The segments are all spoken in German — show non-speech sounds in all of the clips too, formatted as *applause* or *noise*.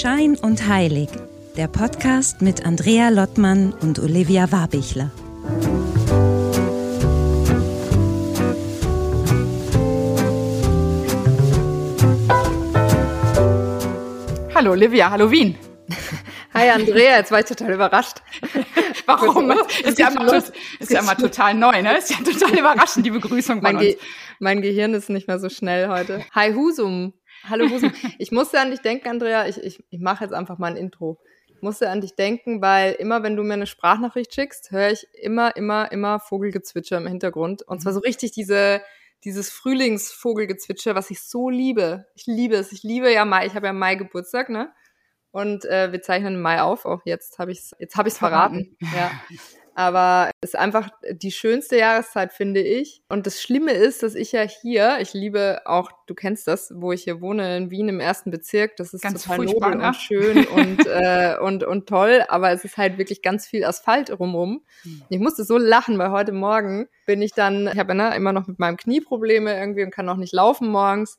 Schein und Heilig, der Podcast mit Andrea Lottmann und Olivia Warbichler. Hallo Olivia, hallo Wien. *laughs* Hi Andrea, jetzt war ich total überrascht. *laughs* Warum? Ist ja, immer, ist ja immer total neu, ne? Ist ja total überraschend, die Begrüßung von mein uns. mein Gehirn ist nicht mehr so schnell heute. Hi Husum. Hallo Husum. Ich musste an dich denken, Andrea. Ich, ich, ich mache jetzt einfach mal ein Intro. Ich musste an dich denken, weil immer, wenn du mir eine Sprachnachricht schickst, höre ich immer, immer, immer Vogelgezwitscher im Hintergrund. Und zwar so richtig diese, dieses Frühlingsvogelgezwitscher, was ich so liebe. Ich liebe es. Ich liebe ja Mai. Ich habe ja Mai Geburtstag, ne? Und äh, wir zeichnen Mai auf. Auch jetzt habe ich es jetzt habe ich verraten. Ja. *laughs* Aber es ist einfach die schönste Jahreszeit, finde ich. Und das Schlimme ist, dass ich ja hier, ich liebe auch, du kennst das, wo ich hier wohne, in Wien im ersten Bezirk. Das ist ganz total nobel ne? und schön und, *laughs* äh, und, und toll. Aber es ist halt wirklich ganz viel Asphalt rumrum. Hm. Ich musste so lachen, weil heute Morgen bin ich dann, ich habe ja ne, immer noch mit meinem Knie Probleme irgendwie und kann auch nicht laufen morgens.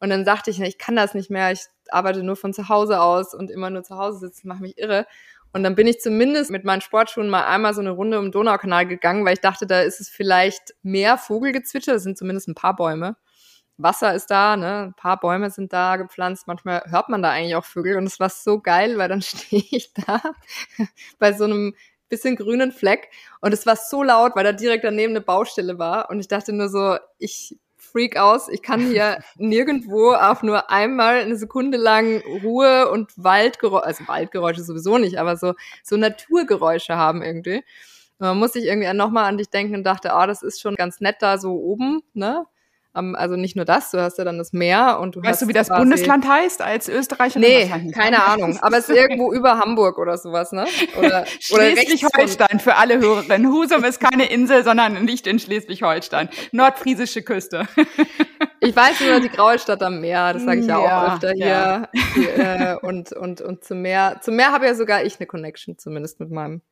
Und dann sagte ich, ich kann das nicht mehr, ich arbeite nur von zu Hause aus und immer nur zu Hause sitzen, mache mich irre. Und dann bin ich zumindest mit meinen Sportschuhen mal einmal so eine Runde um den Donaukanal gegangen, weil ich dachte, da ist es vielleicht mehr Vogelgezwitscher, das sind zumindest ein paar Bäume. Wasser ist da, ne? Ein paar Bäume sind da gepflanzt. Manchmal hört man da eigentlich auch Vögel und es war so geil, weil dann *laughs* stehe ich da *laughs* bei so einem bisschen grünen Fleck und es war so laut, weil da direkt daneben eine Baustelle war und ich dachte nur so, ich Freak aus. Ich kann hier *laughs* nirgendwo auch nur einmal eine Sekunde lang Ruhe und Waldgeräusche, also Waldgeräusche sowieso nicht, aber so, so Naturgeräusche haben irgendwie. Man muss sich irgendwie nochmal an dich denken und dachte, ah, oh, das ist schon ganz nett da so oben, ne? Also nicht nur das, du hast ja dann das Meer und du weißt hast du, wie das Bundesland heißt als Österreicher? Nee, keine Ahnung. Aber es ist irgendwo über Hamburg oder sowas, ne? Oder, *laughs* Schleswig-Holstein für alle Hörerinnen. Husum ist keine Insel, sondern nicht in Schleswig-Holstein. Nordfriesische Küste. *laughs* Ich weiß nur die graue Stadt am Meer, das sage ich ja, ja auch öfter hier. Ja. Äh, und, und, und zum Meer, zum Meer habe ja sogar ich eine Connection, zumindest mit meinem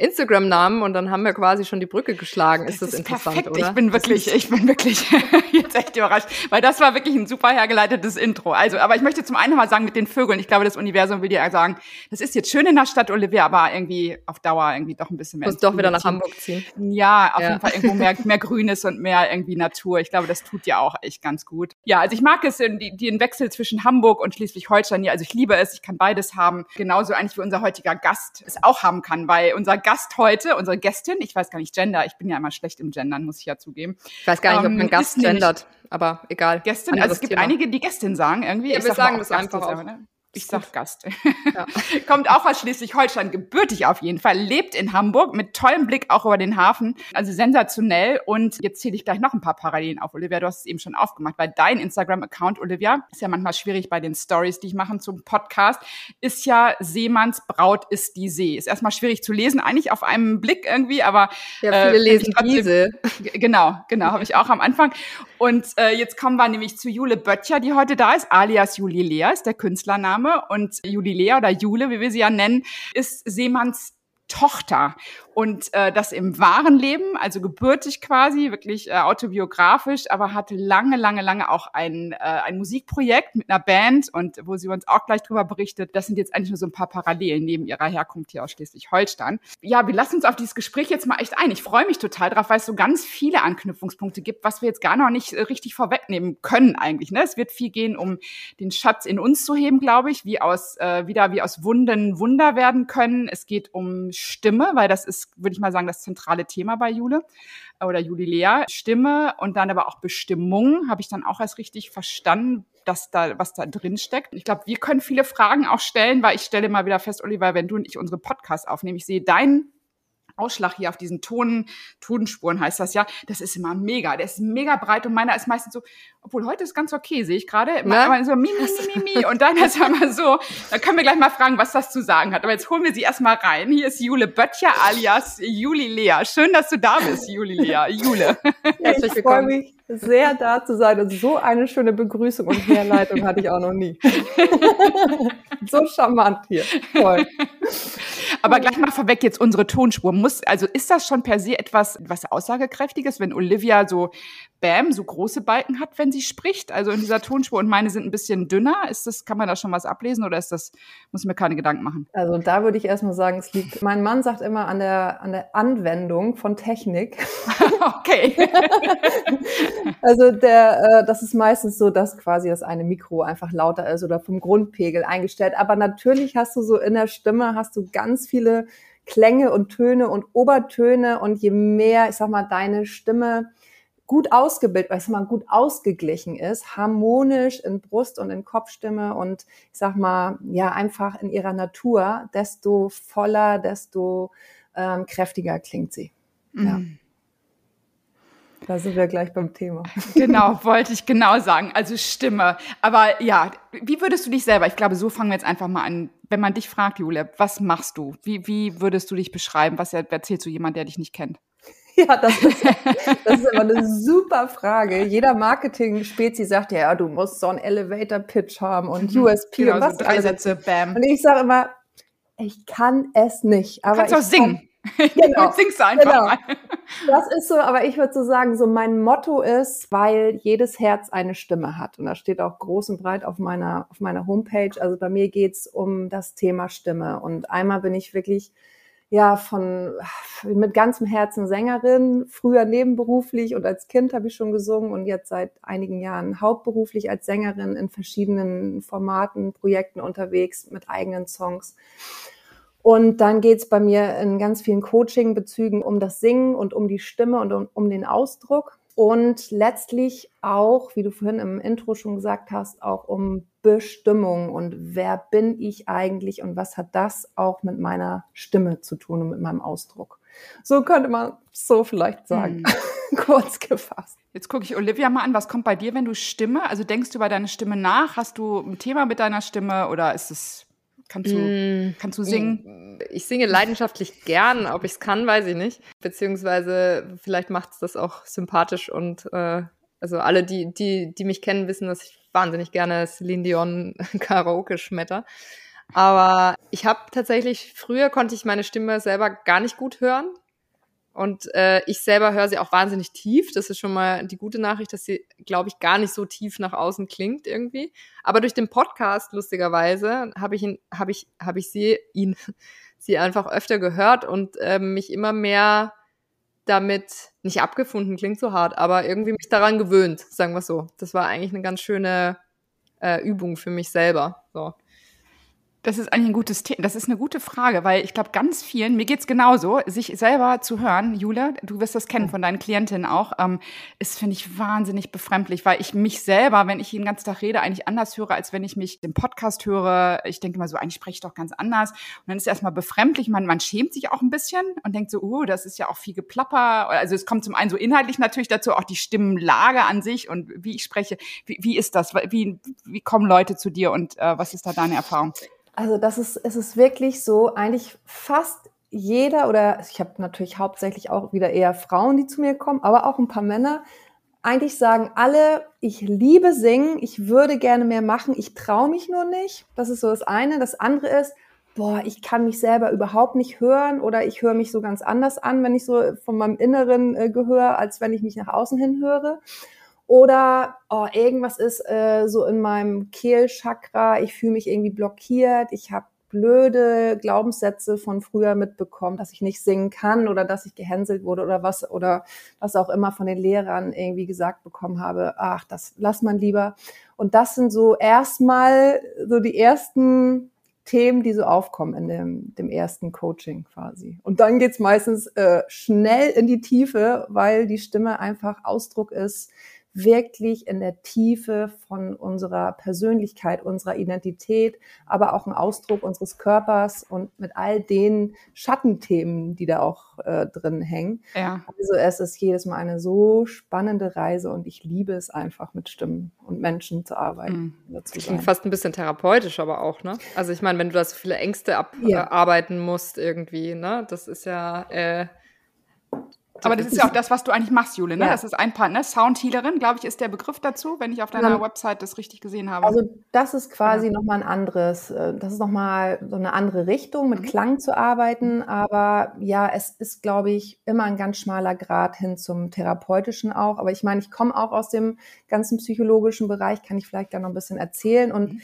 Instagram-Namen und dann haben wir quasi schon die Brücke geschlagen. Ist das, das ist interessant, perfekt. oder? Ich bin wirklich, ich bin wirklich jetzt echt überrascht, weil das war wirklich ein super hergeleitetes Intro. Also, aber ich möchte zum einen mal sagen mit den Vögeln. Ich glaube, das Universum will dir sagen, das ist jetzt schön in der Stadt Olivia, aber irgendwie auf Dauer irgendwie doch ein bisschen mehr. Muss doch wieder nach Hamburg ziehen. Ja, auf ja. jeden Fall irgendwo mehr, *laughs* mehr Grünes und mehr irgendwie Natur. Ich glaube, das tut dir auch echt ganz gut. Ja, also ich mag es, die, den Wechsel zwischen Hamburg und Schleswig-Holstein. Ja, also ich liebe es. Ich kann beides haben. Genauso eigentlich wie unser heutiger Gast es auch haben kann, weil unser Gast Gast heute, unsere Gästin, ich weiß gar nicht, Gender, ich bin ja immer schlecht im Gendern, muss ich ja zugeben. Ich weiß gar nicht, ähm, ob man Gast gendert, aber egal. Gästin, also es gibt Thema. einige, die Gästin sagen irgendwie. Ja, ich wir sagen das einfach auch. Ne? Ich sag Gast. Ja. *laughs* Kommt auch aus Schleswig-Holstein, gebürtig auf jeden Fall, lebt in Hamburg mit tollem Blick auch über den Hafen. Also sensationell. Und jetzt zähle ich gleich noch ein paar Parallelen auf, Olivia. Du hast es eben schon aufgemacht, weil dein Instagram-Account, Olivia, ist ja manchmal schwierig bei den Stories, die ich mache zum Podcast, ist ja Seemanns Braut ist die See. Ist erstmal schwierig zu lesen, eigentlich auf einem Blick irgendwie, aber ja, viele äh, lesen diese. Genau, genau, habe ich auch am Anfang. Und äh, jetzt kommen wir nämlich zu Jule Böttcher, die heute da ist, alias Juli Lea, ist der Künstlername. Name und Julilea oder Jule, wie wir sie ja nennen, ist Seemanns Tochter. Und äh, das im wahren Leben, also gebürtig quasi, wirklich äh, autobiografisch, aber hatte lange, lange, lange auch ein, äh, ein Musikprojekt mit einer Band und wo sie uns auch gleich drüber berichtet. Das sind jetzt eigentlich nur so ein paar Parallelen neben ihrer Herkunft hier aus Schleswig-Holstein. Ja, wir lassen uns auf dieses Gespräch jetzt mal echt ein. Ich freue mich total drauf, weil es so ganz viele Anknüpfungspunkte gibt, was wir jetzt gar noch nicht äh, richtig vorwegnehmen können eigentlich. Ne? Es wird viel gehen, um den Schatz in uns zu heben, glaube ich, wie aus äh, wieder wie aus Wunden Wunder werden können. Es geht um Stimme, weil das ist, würde ich mal sagen, das zentrale Thema bei Jule oder Julilea. Stimme und dann aber auch Bestimmung habe ich dann auch erst richtig verstanden, dass da, was da drin steckt. Ich glaube, wir können viele Fragen auch stellen, weil ich stelle mal wieder fest, Oliver, wenn du und ich unsere Podcasts aufnehmen, ich sehe deinen Ausschlag hier auf diesen Tonen, Tonspuren heißt das ja, das ist immer mega. Der ist mega breit und meiner ist meistens so, obwohl heute ist ganz okay, sehe ich gerade. Immer so mi, mi, mi, mi, und dann ist er mal so, da können wir gleich mal fragen, was das zu sagen hat. Aber jetzt holen wir sie erstmal rein. Hier ist Jule Böttcher alias Juli Lea. Schön, dass du da bist, Juli Lea. Jule. Herzlich ich freue mich sehr da zu sein und so eine schöne Begrüßung und Herleitung hatte ich auch noch nie. *laughs* so charmant hier. Toll. Aber gleich mal vorweg jetzt unsere Tonspur. Muss, also ist das schon per se etwas, was aussagekräftiges, wenn Olivia so Bam so große Balken hat, wenn sie spricht, also in dieser Tonspur und meine sind ein bisschen dünner. Ist das, kann man da schon was ablesen oder ist das, muss ich mir keine Gedanken machen? Also da würde ich erstmal sagen, es liegt, mein Mann sagt immer an der, an der Anwendung von Technik. *laughs* okay. *laughs* also der, äh, das ist meistens so, dass quasi das eine Mikro einfach lauter ist oder vom Grundpegel eingestellt. Aber natürlich hast du so in der Stimme, hast du ganz viele Klänge und Töne und Obertöne und je mehr, ich sag mal, deine Stimme gut ausgebildet, sag mal, gut ausgeglichen ist, harmonisch in Brust und in Kopfstimme und ich sag mal, ja, einfach in ihrer Natur, desto voller, desto ähm, kräftiger klingt sie. Ja. Mm. Da sind wir gleich beim Thema. *laughs* Genau, wollte ich genau sagen. Also Stimme. Aber ja, wie würdest du dich selber, ich glaube, so fangen wir jetzt einfach mal an. Wenn man dich fragt, Julia, was machst du? Wie, wie würdest du dich beschreiben? Was erzählst du jemand, der dich nicht kennt? *laughs* Ja, das ist, das ist immer eine super Frage. Jeder Marketing-Spezi sagt ja, du musst so einen Elevator-Pitch haben und mhm. USP genau, und was. So drei Sätze, bam. Und ich sage immer, ich kann es nicht. Aber Kannst ich auch singen. Kann, *laughs* Genau. Singst du einfach genau. mal. Das ist so, aber ich würde so sagen, so mein Motto ist, weil jedes Herz eine Stimme hat. Und das steht auch groß und breit auf meiner, auf meiner Homepage. Also bei mir geht's um das Thema Stimme. Und einmal bin ich wirklich ja von mit ganzem Herzen Sängerin, früher nebenberuflich und als Kind habe ich schon gesungen und jetzt seit einigen Jahren hauptberuflich als Sängerin in verschiedenen Formaten, Projekten unterwegs mit eigenen Songs. Und dann geht's bei mir in ganz vielen Coaching-Bezügen um das Singen und um die Stimme und um, um, den Ausdruck. Und letztlich auch, wie du vorhin im Intro schon gesagt hast, auch um Bestimmung und wer bin ich eigentlich und was hat das auch mit meiner Stimme zu tun und mit meinem Ausdruck. So könnte man so vielleicht sagen, hm. *laughs* kurz gefasst. Jetzt gucke ich Olivia mal an, was kommt bei dir, wenn du Stimme? Also denkst du über deine Stimme nach? Hast du ein Thema mit deiner Stimme oder ist es Kannst du, mm, kannst du singen? Ich, ich singe leidenschaftlich gern, ob ich es kann, weiß ich nicht. Beziehungsweise vielleicht macht es das auch sympathisch und äh, also alle, die, die, die mich kennen, wissen, dass ich wahnsinnig gerne Celine Dion *laughs* Karaoke schmetter. Aber ich habe tatsächlich, früher konnte ich meine Stimme selber gar nicht gut hören. Und äh, ich selber höre sie auch wahnsinnig tief. Das ist schon mal die gute Nachricht, dass sie, glaube ich, gar nicht so tief nach außen klingt irgendwie. Aber durch den Podcast, lustigerweise, habe ich ihn, habe ich, habe ich sie, ihn, *laughs* sie einfach öfter gehört und äh, mich immer mehr damit nicht abgefunden, klingt so hart, aber irgendwie mich daran gewöhnt, sagen wir so. Das war eigentlich eine ganz schöne äh, Übung für mich selber. So. Das ist eigentlich ein gutes Thema. Das ist eine gute Frage, weil ich glaube, ganz vielen, mir geht's genauso, sich selber zu hören, Jule, du wirst das kennen von deinen Klientinnen auch, ähm, ist, finde ich, wahnsinnig befremdlich, weil ich mich selber, wenn ich den ganzen Tag rede, eigentlich anders höre, als wenn ich mich im Podcast höre. Ich denke mal so, eigentlich spreche ich doch ganz anders. Und dann ist es erstmal befremdlich, man, man schämt sich auch ein bisschen und denkt so, oh, das ist ja auch viel Geplapper. Also es kommt zum einen so inhaltlich natürlich dazu, auch die Stimmenlage an sich und wie ich spreche. Wie, wie ist das? Wie, wie kommen Leute zu dir und äh, was ist da deine Erfahrung? Also das ist, es ist wirklich so, eigentlich fast jeder oder ich habe natürlich hauptsächlich auch wieder eher Frauen, die zu mir kommen, aber auch ein paar Männer. Eigentlich sagen alle, ich liebe singen, ich würde gerne mehr machen, ich traue mich nur nicht. Das ist so das eine. Das andere ist, boah, ich kann mich selber überhaupt nicht hören oder ich höre mich so ganz anders an, wenn ich so von meinem Inneren äh, gehöre, als wenn ich mich nach außen hin höre. Oder oh, irgendwas ist äh, so in meinem Kehlchakra, ich fühle mich irgendwie blockiert, ich habe blöde Glaubenssätze von früher mitbekommen, dass ich nicht singen kann oder dass ich gehänselt wurde oder was oder was auch immer von den Lehrern irgendwie gesagt bekommen habe, ach, das lass man lieber. Und das sind so erstmal so die ersten Themen, die so aufkommen in dem, dem ersten Coaching quasi. Und dann geht's meistens äh, schnell in die Tiefe, weil die Stimme einfach Ausdruck ist wirklich in der Tiefe von unserer Persönlichkeit, unserer Identität, aber auch ein Ausdruck unseres Körpers und mit all den Schattenthemen, die da auch äh, drin hängen. Ja. Also es ist jedes Mal eine so spannende Reise und ich liebe es einfach mit Stimmen und Menschen zu arbeiten. Mhm. Klingt fast ein bisschen therapeutisch, aber auch, ne? Also ich meine, wenn du da so viele Ängste abarbeiten ja. musst irgendwie, ne? Das ist ja äh, Aber das ist ja auch das, was du eigentlich machst, Jule, ne? Ja. Das ist ein Part, ne? Soundhealerin, glaube ich, ist der Begriff dazu, wenn ich auf deiner Genau. Website das richtig gesehen habe. Also das ist quasi noch nochmal ein anderes, äh, das ist nochmal so eine andere Richtung, mit Mhm. Klang zu arbeiten. Aber ja, es ist, glaube ich, immer ein ganz schmaler Grad hin zum Therapeutischen auch. Aber ich meine, ich komme auch aus dem ganzen psychologischen Bereich, kann ich vielleicht da noch ein bisschen erzählen. Und Mhm.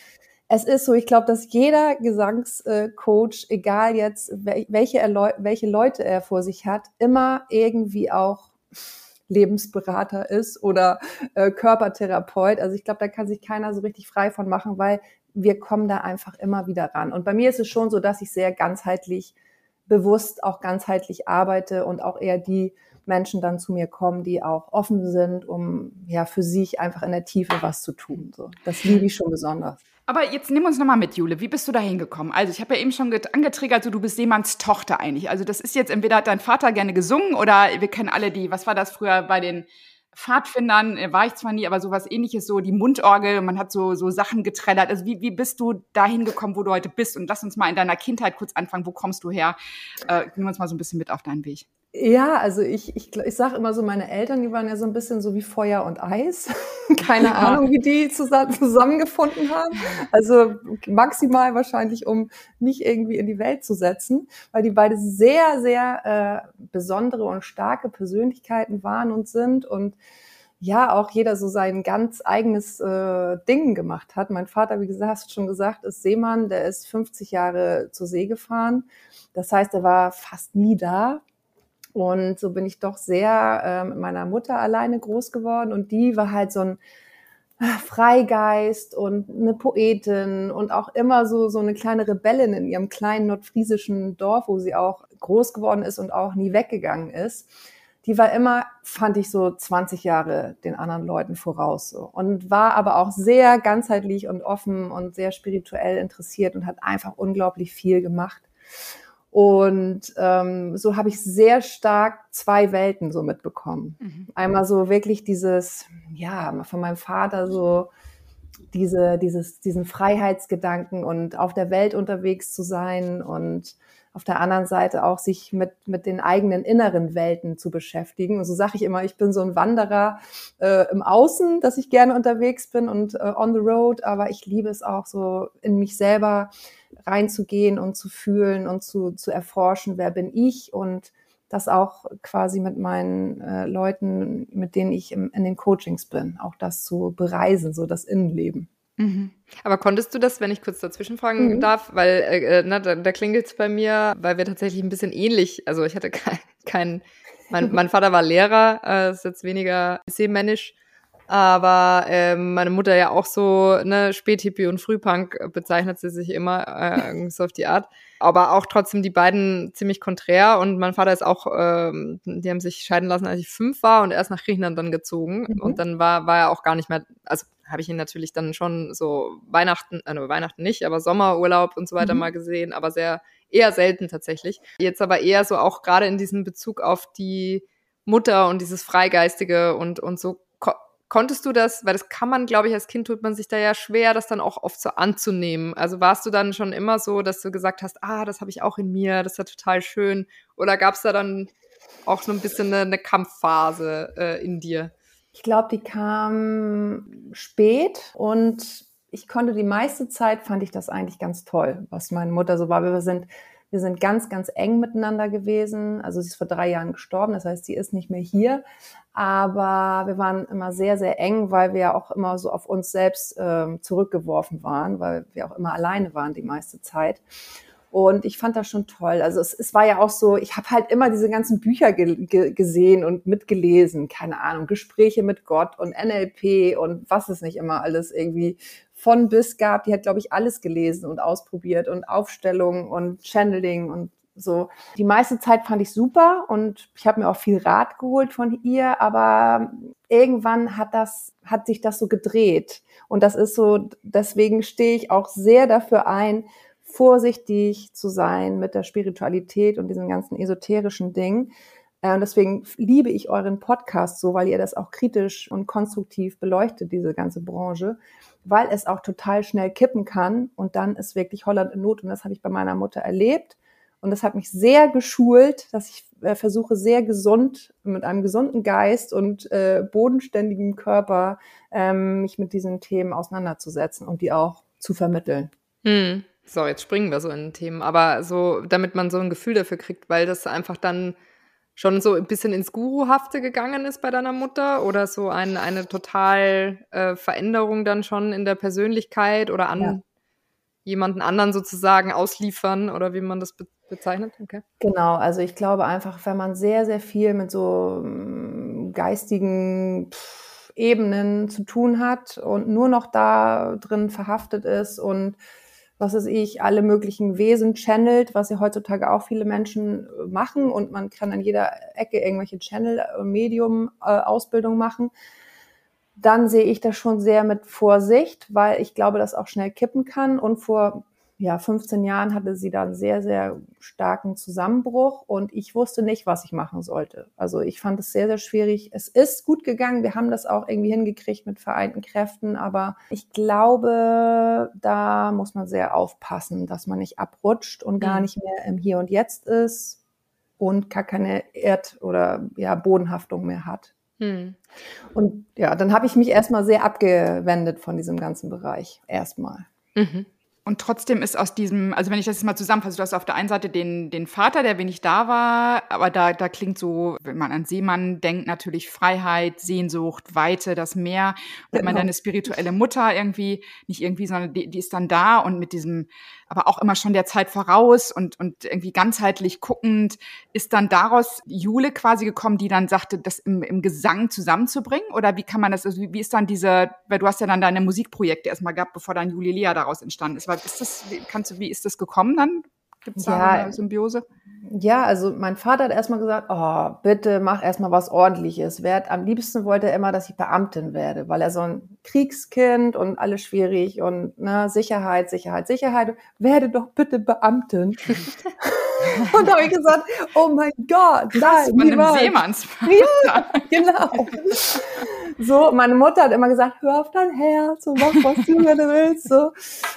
Es ist so, ich glaube, dass jeder Gesangscoach, egal jetzt, wel- welche, welche Leute er vor sich hat, immer irgendwie auch Lebensberater ist oder äh, Körpertherapeut. Also ich glaube, da kann sich keiner so richtig frei von machen, weil wir kommen da einfach immer wieder ran. Und bei mir ist es schon so, dass ich sehr ganzheitlich, bewusst auch ganzheitlich arbeite und auch eher die Menschen dann zu mir kommen, die auch offen sind, um ja für sich einfach in der Tiefe was zu tun. So, das liebe ich schon besonders. Aber jetzt nimm uns nochmal mit, Jule. Wie bist du da hingekommen? Also, ich habe ja eben schon get- angetriggert, so du bist Seemanns Tochter eigentlich. Also, das ist jetzt entweder hat dein Vater gerne gesungen oder wir kennen alle die, was war das früher bei den Pfadfindern, war ich zwar nie, aber sowas ähnliches, so die Mundorgel, man hat so, so Sachen geträllert. Also, wie, wie bist du da hingekommen, wo du heute bist? Und lass uns mal in deiner Kindheit kurz anfangen. Wo kommst du her? Äh, nimm uns mal so ein bisschen mit auf deinen Weg. Ja, also ich, ich, ich sage immer so, meine Eltern, die waren ja so ein bisschen so wie Feuer und Eis. *laughs* Keine Ja. Ahnung, wie die zusammen, zusammengefunden haben. Also maximal wahrscheinlich, um mich irgendwie in die Welt zu setzen, weil die beide sehr, sehr äh, besondere und starke Persönlichkeiten waren und sind und ja, auch jeder so sein ganz eigenes äh, Ding gemacht hat. Mein Vater, wie gesagt, hast du schon gesagt, ist Seemann, der ist 50 Jahre zur See gefahren. Das heißt, er war fast nie da. Und so bin ich doch sehr äh, mit meiner Mutter alleine groß geworden. Und die war halt so ein ah, Freigeist und eine Poetin und auch immer so, so eine kleine Rebellin in ihrem kleinen nordfriesischen Dorf, wo sie auch groß geworden ist und auch nie weggegangen ist. Die war immer, fand ich so 20 Jahre den anderen Leuten voraus so. Und war aber auch sehr ganzheitlich und offen und sehr spirituell interessiert und hat einfach unglaublich viel gemacht. Und ähm, so habe ich sehr stark zwei Welten so mitbekommen. Mhm. Einmal so wirklich dieses, ja, von meinem Vater so diese, dieses, diesen Freiheitsgedanken und auf der Welt unterwegs zu sein und auf der anderen Seite auch sich mit, mit den eigenen inneren Welten zu beschäftigen. Und so sage ich immer, ich bin so ein Wanderer äh, im Außen, dass ich gerne unterwegs bin und äh, on the road, aber ich liebe es auch so in mich selber reinzugehen und zu fühlen und zu, zu erforschen, wer bin ich und das auch quasi mit meinen äh, Leuten, mit denen ich im, in den Coachings bin, auch das zu bereisen, so das Innenleben. Mhm. Aber konntest du das, wenn ich kurz dazwischen fragen Mhm. darf, weil äh, na, da, da klingelt es bei mir, weil wir tatsächlich ein bisschen ähnlich, also ich hatte kein, kein mein, *laughs* mein Vater war Lehrer, äh, ist jetzt weniger seemännisch, aber ähm, meine Mutter ja auch so, ne, Späthippie und Frühpunk bezeichnet sie sich immer, äh, *laughs* so auf die Art. Aber auch trotzdem die beiden ziemlich konträr und mein Vater ist auch, ähm, die haben sich scheiden lassen, als ich fünf war und erst nach Griechenland dann gezogen. Mhm. Und dann war, war er auch gar nicht mehr, also habe ich ihn natürlich dann schon so Weihnachten, äh, Weihnachten nicht, aber Sommerurlaub und so weiter Mhm. mal gesehen, aber sehr, eher selten tatsächlich. Jetzt aber eher so auch gerade in diesem Bezug auf die Mutter und dieses Freigeistige und, und so konntest du das, weil das kann man, glaube ich, als Kind tut man sich da ja schwer, das dann auch oft so anzunehmen. Also warst du dann schon immer so, dass du gesagt hast, ah, das habe ich auch in mir, das ist ja total schön. Oder gab es da dann auch so ein bisschen eine, eine Kampfphase äh, in dir? Ich glaube, die kam spät und ich konnte die meiste Zeit, fand ich das eigentlich ganz toll, was meine Mutter so war. Wir sind, wir sind ganz, ganz eng miteinander gewesen. Also sie ist vor drei Jahren gestorben, das heißt, sie ist nicht mehr hier. Aber wir waren immer sehr, sehr eng, weil wir ja auch immer so auf uns selbst ähm, zurückgeworfen waren, weil wir auch immer alleine waren die meiste Zeit. Und ich fand das schon toll. Also es, es war ja auch so, ich habe halt immer diese ganzen Bücher ge ge gesehen und mitgelesen, keine Ahnung, Gespräche mit Gott und NLP und was es nicht immer alles irgendwie von bis gab. Die hat, glaube ich, alles gelesen und ausprobiert und Aufstellung und Channeling und so. Die meiste Zeit fand ich super und ich habe mir auch viel Rat geholt von ihr, aber irgendwann hat das, hat sich das so gedreht. Und das ist so, deswegen stehe ich auch sehr dafür ein, vorsichtig zu sein mit der Spiritualität und diesen ganzen esoterischen Dingen. Äh, Und deswegen liebe ich euren Podcast so, weil ihr das auch kritisch und konstruktiv beleuchtet, diese ganze Branche, weil es auch total schnell kippen kann und dann ist wirklich Holland in Not und das habe ich bei meiner Mutter erlebt. Und das hat mich sehr geschult, dass ich äh, versuche, sehr gesund, mit einem gesunden Geist und äh, bodenständigem Körper ähm, mich mit diesen Themen auseinanderzusetzen und die auch zu vermitteln. Hm. So, jetzt springen wir so in Themen, aber so, damit man so ein Gefühl dafür kriegt, weil das einfach dann schon so ein bisschen ins Guruhafte gegangen ist bei deiner Mutter oder so ein, eine total äh, Veränderung dann schon in der Persönlichkeit oder an ja. jemanden anderen sozusagen ausliefern oder wie man das be bezeichnet? Okay. Genau, also ich glaube einfach, wenn man sehr, sehr viel mit so ähm, geistigen pff, Ebenen zu tun hat und nur noch da drin verhaftet ist und was weiß ich, alle möglichen Wesen channelt, was ja heutzutage auch viele Menschen äh, machen. Und man kann an jeder Ecke irgendwelche Channel-Medium-Ausbildung äh, machen, dann sehe ich das schon sehr mit Vorsicht, weil ich glaube, dass auch schnell kippen kann. Und vor ja, 15 Jahren hatte sie da einen sehr, sehr starken Zusammenbruch und ich wusste nicht, was ich machen sollte. Also ich fand es sehr, sehr schwierig. Es ist gut gegangen. Wir haben das auch irgendwie hingekriegt mit vereinten Kräften, aber ich glaube, da muss man sehr aufpassen, dass man nicht abrutscht und gar mhm. nicht mehr im Hier und Jetzt ist und gar keine Erd- oder ja, Bodenhaftung mehr hat. Hm. Und ja, dann habe ich mich erstmal sehr abgewendet von diesem ganzen Bereich. Erstmal. Mhm. Und trotzdem ist aus diesem, also wenn ich das jetzt mal zusammenfasse, du hast auf der einen Seite den, den Vater, der wenig da war, aber da, da klingt so, wenn man an Seemann denkt, natürlich Freiheit, Sehnsucht, Weite, das Meer. Und genau. man deine spirituelle Mutter irgendwie, nicht irgendwie, sondern die, die ist dann da und mit diesem, aber auch immer schon der Zeit voraus und, und irgendwie ganzheitlich guckend, ist dann daraus Jule quasi gekommen, die dann sagte, das im, im Gesang zusammenzubringen? Oder wie kann man das, also wie, wie ist dann diese, weil du hast ja dann deine Musikprojekte erstmal gehabt, bevor dann Juli Lea daraus entstanden ist. ist das, kannst du, wie ist das gekommen dann? Gibt es da ja, eine Symbiose? Ja, also mein Vater hat erstmal gesagt, oh, bitte mach erstmal was ordentliches. Werd, am liebsten wollte er immer, dass ich Beamtin werde, weil er so ein Kriegskind und alles schwierig und ne, Sicherheit, Sicherheit, Sicherheit. Werde doch bitte Beamtin. *laughs* und da habe ich gesagt, oh mein Gott, nein, von einem Seemanns. Ja, genau. So, meine Mutter hat immer gesagt, hör auf dein Herz und mach, was du gerne willst. So.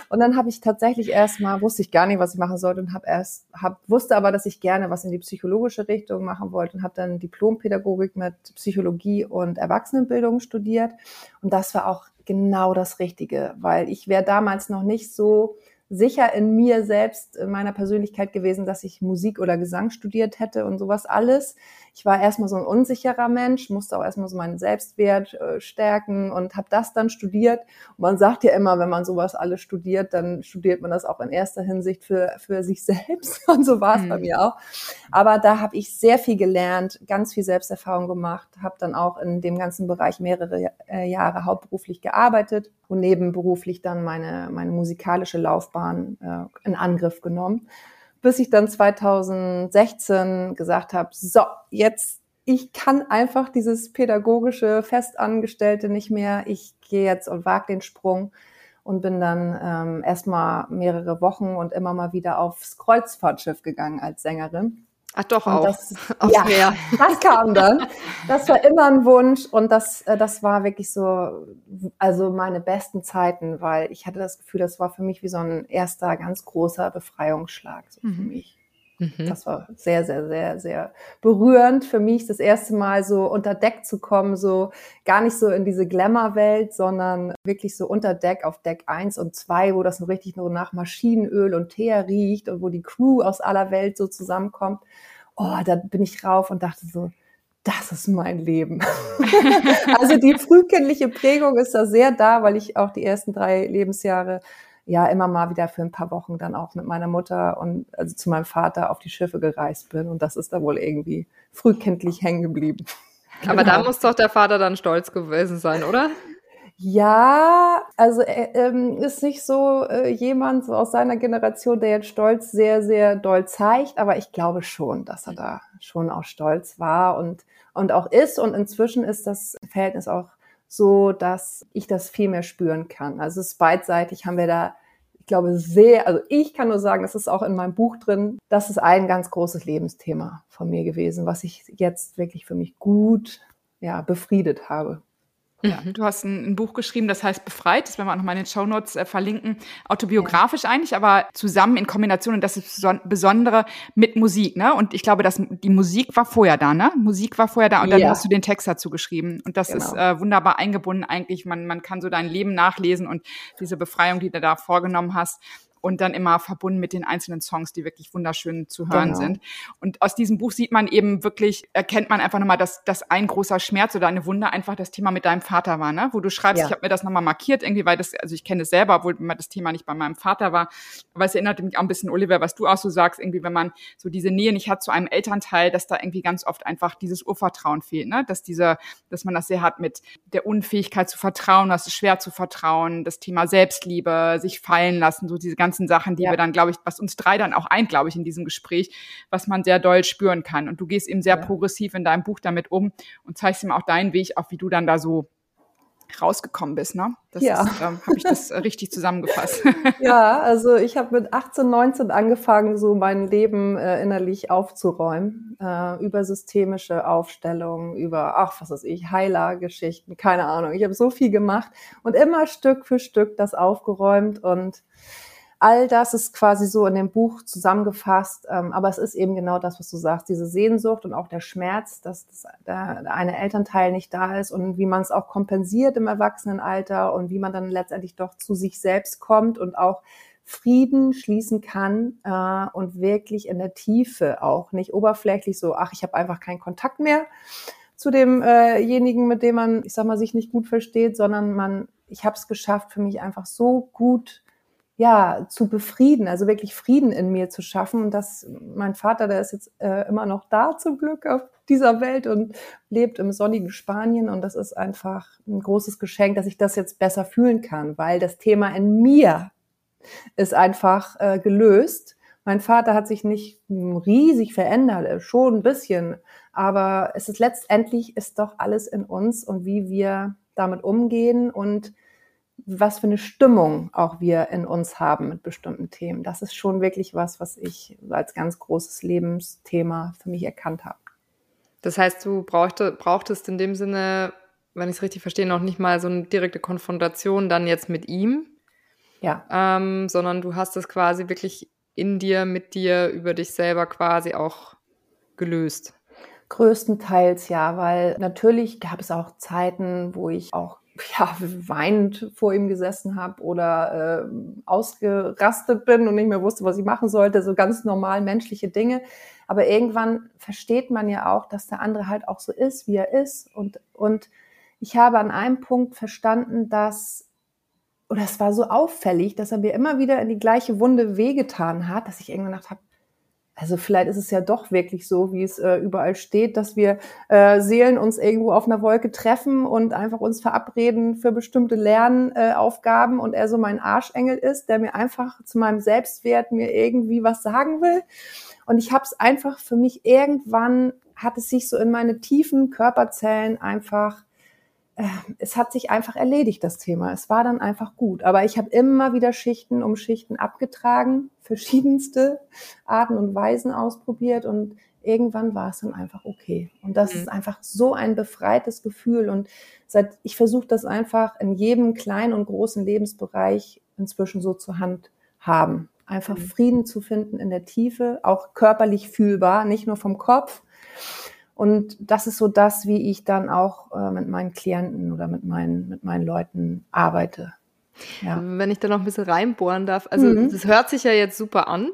Und dann habe ich tatsächlich erstmal, wusste ich gar nicht, was ich machen sollte und habe erst, hab, wusste aber, dass ich gerne was in die psychologische Richtung machen wollte und habe dann Diplompädagogik mit Psychologie und Erwachsenenbildung studiert. Und das war auch genau das Richtige, weil ich wäre damals noch nicht so sicher in mir selbst, in meiner Persönlichkeit gewesen, dass ich Musik oder Gesang studiert hätte und sowas alles. Ich war erstmal so ein unsicherer Mensch, musste auch erstmal so meinen Selbstwert äh, stärken und habe das dann studiert. Und man sagt ja immer, wenn man sowas alles studiert, dann studiert man das auch in erster Hinsicht für, für sich *laughs* selbst. Und so war es mhm. bei mir auch. Aber da habe ich sehr viel gelernt, ganz viel Selbsterfahrung gemacht, habe dann auch in dem ganzen Bereich mehrere äh, Jahre hauptberuflich gearbeitet und nebenberuflich dann meine, meine musikalische Laufbahn äh, in Angriff genommen, bis ich dann 2016 gesagt habe, so, jetzt, ich kann einfach dieses pädagogische Festangestellte nicht mehr, ich gehe jetzt und wage den Sprung und bin dann ähm, erstmal mehrere Wochen und immer mal wieder aufs Kreuzfahrtschiff gegangen als Sängerin. Ach doch, und auch. Das, *laughs* ja, Meer. das kam dann. *laughs* Das war immer ein Wunsch und das, äh, das war wirklich so, also meine besten Zeiten, weil ich hatte das Gefühl, das war für mich wie so ein erster ganz großer Befreiungsschlag so mhm. für mich. Mhm. Das war sehr, sehr, sehr, sehr berührend für mich, das erste Mal so unter Deck zu kommen, so gar nicht so in diese Glamour-Welt, sondern wirklich so unter Deck auf Deck eins und zwei, wo das so richtig nur nach Maschinenöl und Teer riecht und wo die Crew aus aller Welt so zusammenkommt. Oh, da bin ich rauf und dachte so, das ist mein Leben. *laughs* also die frühkindliche Prägung ist da sehr da, weil ich auch die ersten drei Lebensjahre ja immer mal wieder für ein paar Wochen dann auch mit meiner Mutter und also zu meinem Vater auf die Schiffe gereist bin. Und das ist da wohl irgendwie frühkindlich hängen geblieben. Aber genau. da muss doch der Vater dann stolz gewesen sein, oder? Ja, also er ähm, ist nicht so äh, jemand so aus seiner Generation, der jetzt Stolz sehr, sehr doll zeigt, aber ich glaube schon, dass er da schon auch stolz war und, und auch ist. Und inzwischen ist das Verhältnis auch so dass ich das viel mehr spüren kann. Also es ist beidseitig, haben wir da, ich glaube, sehr, also ich kann nur sagen, das ist auch in meinem Buch drin, das ist ein ganz großes Lebensthema von mir gewesen, was ich jetzt wirklich für mich gut, ja, befriedet habe. Ja, mhm. du hast ein, ein, Buch geschrieben, das heißt Befreit, das werden wir auch nochmal in den Shownotes äh, verlinken. Autobiografisch ja. eigentlich, aber zusammen in Kombination und das ist das Besondere mit Musik, ne? Und ich glaube, dass die Musik war vorher da, ne? Musik war vorher da und dann ja. hast du den Text dazu geschrieben. Und das genau. ist äh, wunderbar eingebunden eigentlich. Man, man kann so dein Leben nachlesen und diese Befreiung, die du da vorgenommen hast, und dann immer verbunden mit den einzelnen Songs, die wirklich wunderschön zu hören genau. sind. Und aus diesem Buch sieht man eben wirklich, erkennt man einfach nochmal, dass, dass ein großer Schmerz oder eine Wunde einfach das Thema mit deinem Vater war, ne? Wo du schreibst, ja. ich habe mir das nochmal markiert, irgendwie, weil das, also ich kenne es selber, obwohl das Thema nicht bei meinem Vater war. Aber es erinnert mich auch ein bisschen, Oliver, was du auch so sagst, irgendwie, wenn man so diese Nähe nicht hat zu einem Elternteil, dass da irgendwie ganz oft einfach dieses Urvertrauen fehlt, ne? Dass diese, dass man das sehr hat mit der Unfähigkeit zu vertrauen, das ist schwer zu vertrauen, das Thema Selbstliebe, sich fallen lassen, so diese ganzen ganzen Sachen, die ja. wir dann, glaube ich, was uns drei dann auch eint, glaube ich, in diesem Gespräch, was man sehr doll spüren kann. Und du gehst eben sehr ja. progressiv in deinem Buch damit um und zeigst ihm auch deinen Weg, auch wie du dann da so rausgekommen bist, ne? Das ja. ähm, habe ich das äh, richtig zusammengefasst. *laughs* ja, also ich habe mit 18, 19 angefangen, so mein Leben äh, innerlich aufzuräumen, äh, über systemische Aufstellungen, über, ach, was weiß ich, Heiler-Geschichten, keine Ahnung. Ich habe so viel gemacht und immer Stück für Stück das aufgeräumt und All das ist quasi so in dem Buch zusammengefasst, ähm, aber es ist eben genau das, was du sagst, diese Sehnsucht und auch der Schmerz, dass das, eine Elternteil nicht da ist und wie man es auch kompensiert im Erwachsenenalter und wie man dann letztendlich doch zu sich selbst kommt und auch Frieden schließen kann äh, und wirklich in der Tiefe auch nicht oberflächlich so, ach, ich habe einfach keinen Kontakt mehr zu demjenigen, mit dem man, ich sag mal, sich nicht gut versteht, sondern man, ich habe es geschafft, für mich einfach so gut ja, zu befrieden, also wirklich Frieden in mir zu schaffen. Und dass mein Vater, der ist jetzt äh, immer noch da zum Glück auf dieser Welt und lebt im sonnigen Spanien. Und das ist einfach ein großes Geschenk, dass ich das jetzt besser fühlen kann, weil das Thema in mir ist einfach äh, gelöst. Mein Vater hat sich nicht riesig verändert, äh, schon ein bisschen, aber es ist letztendlich ist doch alles in uns und wie wir damit umgehen und was für eine Stimmung auch wir in uns haben mit bestimmten Themen. Das ist schon wirklich was, was ich als ganz großes Lebensthema für mich erkannt habe. Das heißt, du brauchte, brauchtest in dem Sinne, wenn ich es richtig verstehe, noch nicht mal so eine direkte Konfrontation dann jetzt mit ihm. Ja. Ähm, sondern du hast es quasi wirklich in dir, mit dir, über dich selber quasi auch gelöst. Größtenteils ja, weil natürlich gab es auch Zeiten, wo ich auch ja, weinend vor ihm gesessen habe oder äh, ausgerastet bin und nicht mehr wusste, was ich machen sollte. So ganz normal menschliche Dinge. Aber irgendwann versteht man ja auch, dass der andere halt auch so ist, wie er ist. Und, und ich habe an einem Punkt verstanden, dass, oder es war so auffällig, dass er mir immer wieder in die gleiche Wunde wehgetan hat, dass ich irgendwann gedacht habe, also vielleicht ist es ja doch wirklich so, wie es äh, überall steht, dass wir äh, Seelen uns irgendwo auf einer Wolke treffen und einfach uns verabreden für bestimmte Lernaufgaben äh, und er so mein Arschengel ist, der mir einfach zu meinem Selbstwert mir irgendwie was sagen will. Und ich habe es einfach für mich irgendwann hat es sich so in meine tiefen Körperzellen einfach es hat sich einfach erledigt, das Thema. Es war dann einfach gut. Aber ich habe immer wieder Schichten um Schichten abgetragen, *laughs* verschiedenste Arten und Weisen ausprobiert und irgendwann war es dann einfach okay. Und das mhm. ist einfach so ein befreites Gefühl. Und seit ich versuche das einfach in jedem kleinen und großen Lebensbereich inzwischen so zur Hand haben. Einfach mhm. Frieden zu finden in der Tiefe, auch körperlich fühlbar, nicht nur vom Kopf. Und das ist so das, wie ich dann auch äh, mit meinen Klienten oder mit meinen, mit meinen Leuten arbeite. Ja. Wenn ich da noch ein bisschen reinbohren darf, also mhm. das hört sich ja jetzt super an.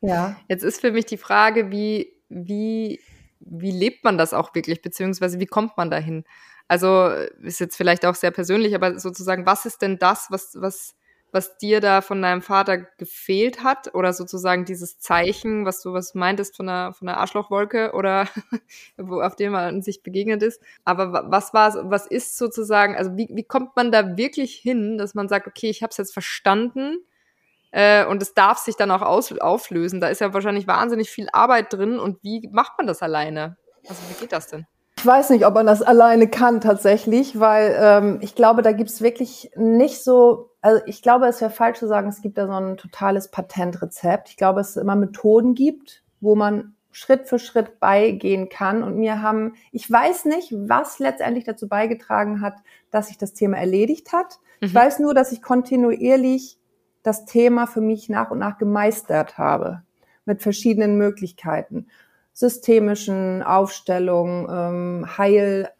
Ja. *laughs* Jetzt ist für mich die Frage, wie, wie, wie lebt man das auch wirklich, beziehungsweise wie kommt man dahin? Also ist jetzt vielleicht auch sehr persönlich, aber sozusagen, was ist denn das, was, was was dir da von deinem Vater gefehlt hat oder sozusagen dieses Zeichen, was du was meintest von der von der Arschlochwolke oder *laughs* wo auf dem man sich begegnet ist. Aber was war was ist sozusagen, also wie, wie kommt man da wirklich hin, dass man sagt, okay, ich habe es jetzt verstanden äh, und es darf sich dann auch aus, auflösen. Da ist ja wahrscheinlich wahnsinnig viel Arbeit drin und wie macht man das alleine? Also wie geht das denn? Ich weiß nicht, ob man das alleine kann tatsächlich, weil ähm, ich glaube, da gibt's wirklich nicht so also ich glaube, es wäre falsch zu sagen, es gibt da so ein totales Patentrezept. Ich glaube, es immer Methoden gibt, wo man Schritt für Schritt beigehen kann. Und mir haben, ich weiß nicht, was letztendlich dazu beigetragen hat, dass sich das Thema erledigt hat. Mhm. Ich weiß nur, dass ich kontinuierlich das Thema für mich nach und nach gemeistert habe mit verschiedenen Möglichkeiten systemischen Aufstellungen, ähm, Heil,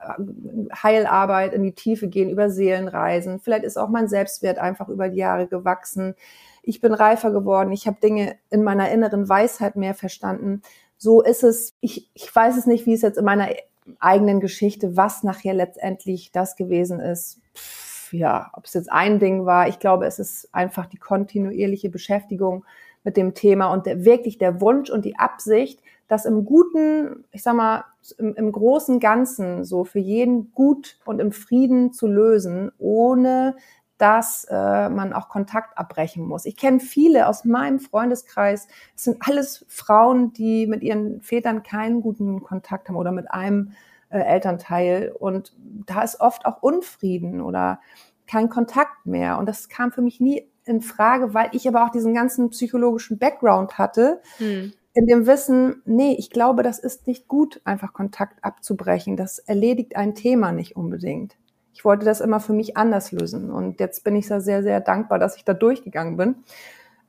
Heilarbeit in die Tiefe gehen, über Seelenreisen. Vielleicht ist auch mein Selbstwert einfach über die Jahre gewachsen. Ich bin reifer geworden. Ich habe Dinge in meiner inneren Weisheit mehr verstanden. So ist es. Ich, ich weiß es nicht, wie es jetzt in meiner eigenen Geschichte, was nachher letztendlich das gewesen ist. Pff, ja, ob es jetzt ein Ding war. Ich glaube, es ist einfach die kontinuierliche Beschäftigung mit dem Thema und der, wirklich der Wunsch und die Absicht, das im guten, ich sag mal, im, im großen Ganzen so für jeden gut und im Frieden zu lösen, ohne dass äh, man auch Kontakt abbrechen muss. Ich kenne viele aus meinem Freundeskreis. Es sind alles Frauen, die mit ihren Vätern keinen guten Kontakt haben oder mit einem äh, Elternteil. Und da ist oft auch Unfrieden oder kein Kontakt mehr. Und das kam für mich nie in Frage, weil ich aber auch diesen ganzen psychologischen Background hatte. Hm in dem Wissen, nee, ich glaube, das ist nicht gut, einfach Kontakt abzubrechen. Das erledigt ein Thema nicht unbedingt. Ich wollte das immer für mich anders lösen. Und jetzt bin ich da sehr, sehr dankbar, dass ich da durchgegangen bin.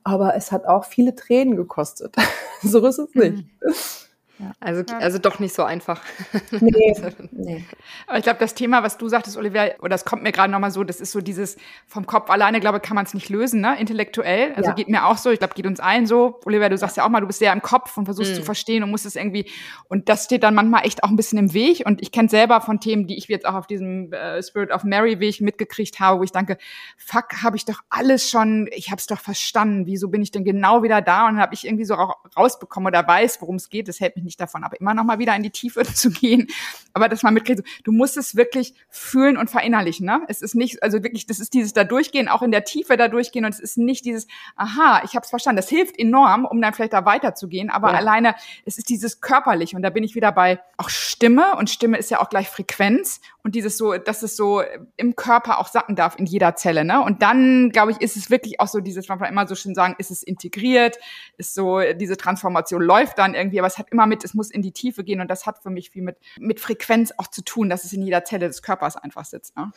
Aber es hat auch viele Tränen gekostet. *laughs* so ist es nicht. Mhm. Ja. Also, also doch nicht so einfach. *laughs* Nee, *laughs* nee. Aber ich glaube, das Thema, was du sagtest, Olivia, oder das kommt mir gerade nochmal so, das ist so dieses vom Kopf alleine, glaube ich, kann man es nicht lösen, ne? Intellektuell. Also ja. geht mir auch so, ich glaube, geht uns allen so. Olivia, du sagst ja auch mal, du bist sehr im Kopf und versuchst mhm. zu verstehen und musst es irgendwie. Und das steht dann manchmal echt auch ein bisschen im Weg. Und ich kenne selber von Themen, die ich jetzt auch auf diesem äh, Spirit of Mary Weg mitgekriegt habe, wo ich denke, fuck, habe ich doch alles schon, ich habe es doch verstanden. Wieso bin ich denn genau wieder da? Und habe ich irgendwie so rausbekommen oder weiß, worum es geht. Das hält mich nicht davon ab, immer noch mal wieder in die Tiefe *laughs* zu gehen. Aber dass man mitkriegt, du musst es wirklich fühlen und verinnerlichen. Ne? Es ist nicht, also wirklich, das ist dieses da durchgehen, auch in der Tiefe da durchgehen und es ist nicht dieses, aha, ich habe es verstanden. Das hilft enorm, um dann vielleicht da weiterzugehen. Aber ja. alleine, es ist dieses körperlich und da bin ich wieder bei auch Stimme und Stimme ist ja auch gleich Frequenz und dieses so, dass es so im Körper auch sacken darf in jeder Zelle. Ne? Und dann, glaube ich, ist es wirklich auch so dieses, man kann immer so schön sagen, ist es integriert, ist so, diese Transformation läuft dann irgendwie, aber es hat immer mit, es muss in die Tiefe gehen und das hat für mich viel mit, mit Frequenz auch zu tun, dass es in jeder Zelle des Körpers einfach sitzt. Ne?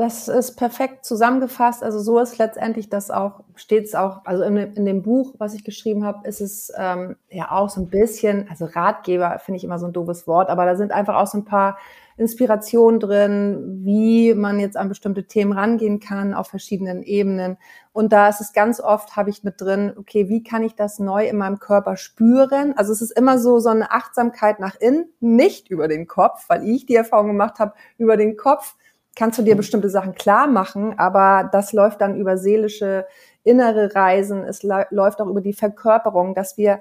Das ist perfekt zusammengefasst. Also so ist letztendlich das auch, steht es auch, also in, in, dem Buch, was ich geschrieben habe, ist es ähm, ja auch so ein bisschen, also Ratgeber finde ich immer so ein doofes Wort, aber da sind einfach auch so ein paar Inspiration drin, wie man jetzt an bestimmte Themen rangehen kann auf verschiedenen Ebenen. Und da ist es ganz oft, habe ich mit drin, okay, wie kann ich das neu in meinem Körper spüren? Also es ist immer so, so eine Achtsamkeit nach innen, nicht über den Kopf, weil ich die Erfahrung gemacht habe, über den Kopf kannst du dir bestimmte Sachen klar machen, aber das läuft dann über seelische innere Reisen, es läuft auch über die Verkörperung, dass wir,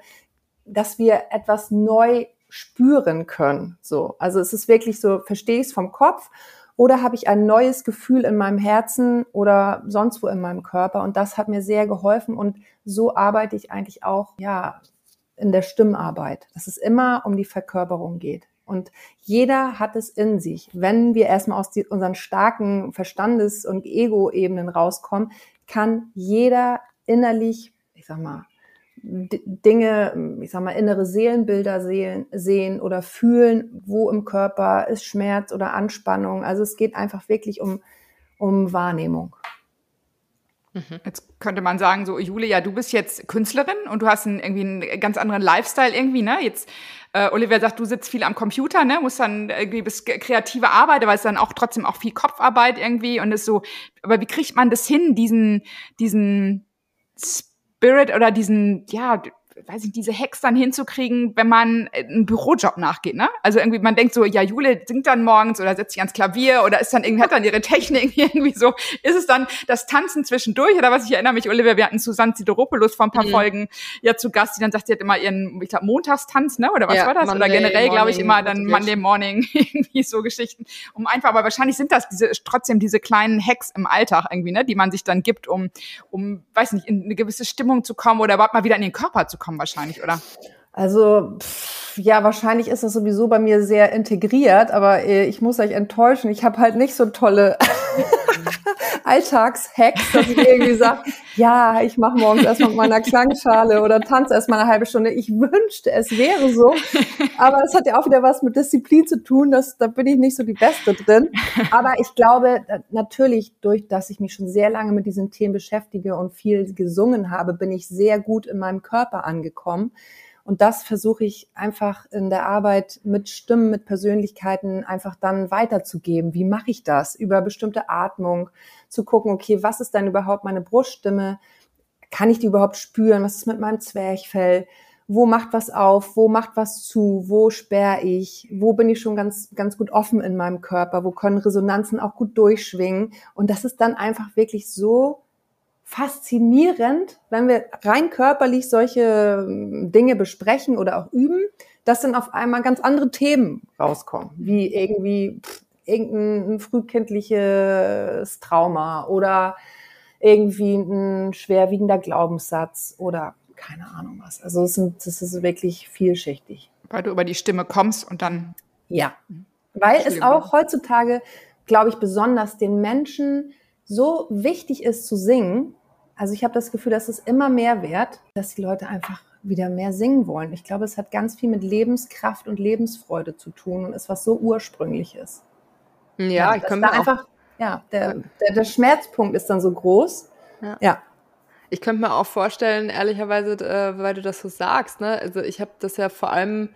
dass wir etwas neu spüren können. So, also es ist wirklich so, verstehe ich es vom Kopf oder habe ich ein neues Gefühl in meinem Herzen oder sonst wo in meinem Körper und das hat mir sehr geholfen und so arbeite ich eigentlich auch ja in der Stimmarbeit, dass es immer um die Verkörperung geht. Und jeder hat es in sich. Wenn wir erstmal aus die, unseren starken Verstandes- und Ego-Ebenen rauskommen, kann jeder innerlich, ich sag mal, Dinge, ich sag mal, innere Seelenbilder sehen, sehen oder fühlen, wo im Körper ist Schmerz oder Anspannung. Also es geht einfach wirklich um, um Wahrnehmung. Mhm. Jetzt könnte man sagen, so Julia, du bist jetzt Künstlerin und du hast einen, irgendwie einen ganz anderen Lifestyle irgendwie, ne? Jetzt äh, Oliver sagt, du sitzt viel am Computer, ne? Musst dann irgendwie bis kreative Arbeit, aber es ist dann auch trotzdem auch viel Kopfarbeit irgendwie und ist so. Aber wie kriegt man das hin, diesen diesen Spirit oder diesen, ja, weiß ich, diese Hacks dann hinzukriegen, wenn man äh, einen Bürojob nachgeht, ne? Also irgendwie, man denkt so, ja, Jule singt dann morgens oder setzt sich ans Klavier oder ist dann irgendwie, hat dann ihre Technik *laughs* irgendwie so. Ist es dann das Tanzen zwischendurch oder was? Ich erinnere mich, Olivia, wir hatten Susanne Sideropoulos vor ein paar mhm. Folgen ja zu Gast, die dann sagt, sie hat immer ihren, ich glaube, Montagstanz, ne? Oder was ja, war das? Monday oder generell, glaube ich, immer dann Monday Morning, *laughs* irgendwie so Geschichten. Um einfach, aber wahrscheinlich sind das diese, trotzdem diese kleinen Hacks im Alltag irgendwie, ne? Die man sich dann gibt, um, um, weiß nicht, in eine gewisse Stimmung zu kommen oder überhaupt mal wieder in den Körper zu kommen kommen wahrscheinlich, oder? Also pff, ja, wahrscheinlich ist das sowieso bei mir sehr integriert, aber äh, ich muss euch enttäuschen, ich habe halt nicht so tolle *laughs* Alltagshacks, dass ich irgendwie sage, *laughs* ja, ich mache morgens erstmal mit meiner Klangschale oder tanze erstmal eine halbe Stunde. Ich wünschte, es wäre so. Aber es hat ja auch wieder was mit Disziplin zu tun. Das, da bin ich nicht so die Beste drin. Aber ich glaube, natürlich, durch dass ich mich schon sehr lange mit diesen Themen beschäftige und viel gesungen habe, bin ich sehr gut in meinem Körper angekommen. Und das versuche ich einfach in der Arbeit mit Stimmen, mit Persönlichkeiten einfach dann weiterzugeben. Wie mache ich das? Über bestimmte Atmung zu gucken, okay, was ist denn überhaupt meine Bruststimme? Kann ich die überhaupt spüren? Was ist mit meinem Zwerchfell? Wo macht was auf? Wo macht was zu? Wo sperre ich? Wo bin ich schon ganz, ganz gut offen in meinem Körper? Wo können Resonanzen auch gut durchschwingen? Und das ist dann einfach wirklich so faszinierend, wenn wir rein körperlich solche ähm, Dinge besprechen oder auch üben, dass dann auf einmal ganz andere Themen rauskommen, wie irgendwie pff, irgendein frühkindliches Trauma oder irgendwie ein schwerwiegender Glaubenssatz oder keine Ahnung was. Also es sind, das ist wirklich vielschichtig. Weil du über die Stimme kommst und dann. Ja, weil es auch heutzutage, glaube ich, besonders den Menschen so wichtig ist zu singen, also ich habe das Gefühl, dass es immer mehr wert, dass die Leute einfach wieder mehr singen wollen. Ich glaube, es hat ganz viel mit Lebenskraft und Lebensfreude zu tun und ist was so ursprüngliches. Ja, ja ich könnte einfach, ja, der, der, der, Schmerzpunkt ist dann so groß. Ja. ja. Ich könnte mir auch vorstellen, ehrlicherweise, äh, weil du das so sagst, ne? Also ich habe das ja vor allem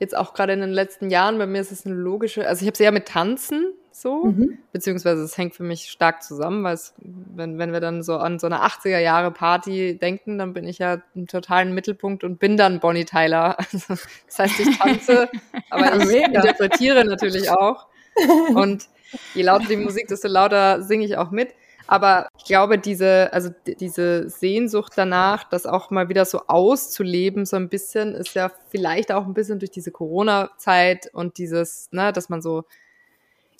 jetzt auch gerade in den letzten Jahren, bei mir ist es eine logische, also ich habe es ja mit Tanzen so, mhm. beziehungsweise es hängt für mich stark zusammen, weil es, wenn, wenn wir dann so an so eine 80er Jahre Party denken, dann bin ich ja im totalen Mittelpunkt und bin dann Bonnie Tyler. *laughs* das heißt, ich tanze, *laughs* aber ich interpretiere natürlich auch. *laughs* Und je lauter die Musik, desto lauter singe ich auch mit. Aber ich glaube, diese, also diese Sehnsucht danach, das auch mal wieder so auszuleben, so ein bisschen, ist ja vielleicht auch ein bisschen durch diese Corona-Zeit und dieses, ne, dass man so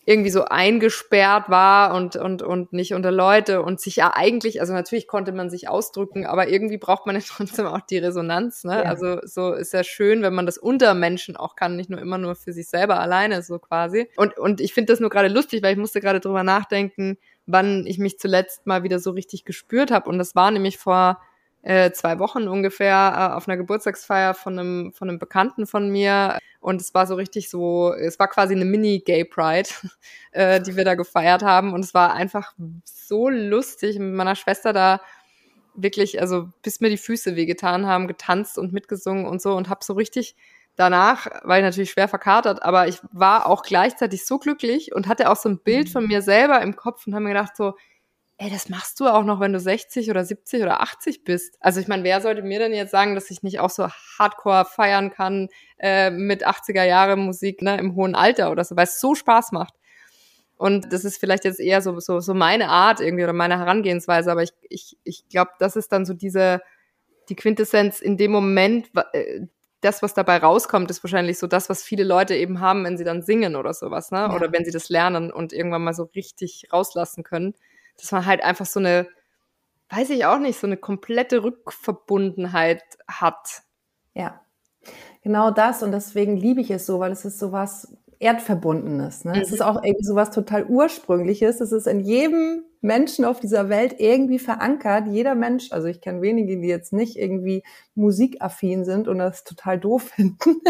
irgendwie so eingesperrt war und, und, und nicht unter Leute und sich ja eigentlich, also natürlich konnte man sich ausdrücken, aber irgendwie braucht man ja *laughs* trotzdem auch die Resonanz. Ne? Ja. Also so ist ja schön, wenn man das unter Menschen auch kann, nicht nur immer nur für sich selber alleine so quasi. Und, und ich finde das nur gerade lustig, weil ich musste gerade drüber nachdenken, wann ich mich zuletzt mal wieder so richtig gespürt habe. Und das war nämlich vor äh, zwei Wochen ungefähr äh, auf einer Geburtstagsfeier von einem, von einem Bekannten von mir. Und es war so richtig so, es war quasi eine Mini-Gay Pride, *laughs* äh, die wir da gefeiert haben. Und es war einfach so lustig mit meiner Schwester da wirklich, also bis mir die Füße wehgetan haben, getanzt und mitgesungen und so und hab so richtig danach, war ich natürlich schwer verkatert, aber ich war auch gleichzeitig so glücklich und hatte auch so ein Bild von mir selber im Kopf und habe mir gedacht so, ey, das machst du auch noch, wenn du 60 oder 70 oder 80 bist. Also ich meine, wer sollte mir denn jetzt sagen, dass ich nicht auch so hardcore feiern kann äh, mit 80er Jahre Musik ne, im hohen Alter oder so, weil es so Spaß macht. Und das ist vielleicht jetzt eher so, so, so meine Art irgendwie oder meine Herangehensweise, aber ich, ich, ich glaube, das ist dann so diese, die Quintessenz in dem Moment, äh, das, was dabei rauskommt, ist wahrscheinlich so das, was viele Leute eben haben, wenn sie dann singen oder sowas, ne? Ja. Oder wenn sie das lernen und irgendwann mal so richtig rauslassen können dass man halt einfach so eine, weiß ich auch nicht, so eine komplette Rückverbundenheit hat. Ja, genau das und deswegen liebe ich es so, weil es ist so was Erdverbundenes. Ne? Mhm. Es ist auch irgendwie so was total Ursprüngliches. Es ist in jedem Menschen auf dieser Welt irgendwie verankert. Jeder Mensch, also ich kenne wenige, die jetzt nicht irgendwie musikaffin sind und das total doof *laughs* finden.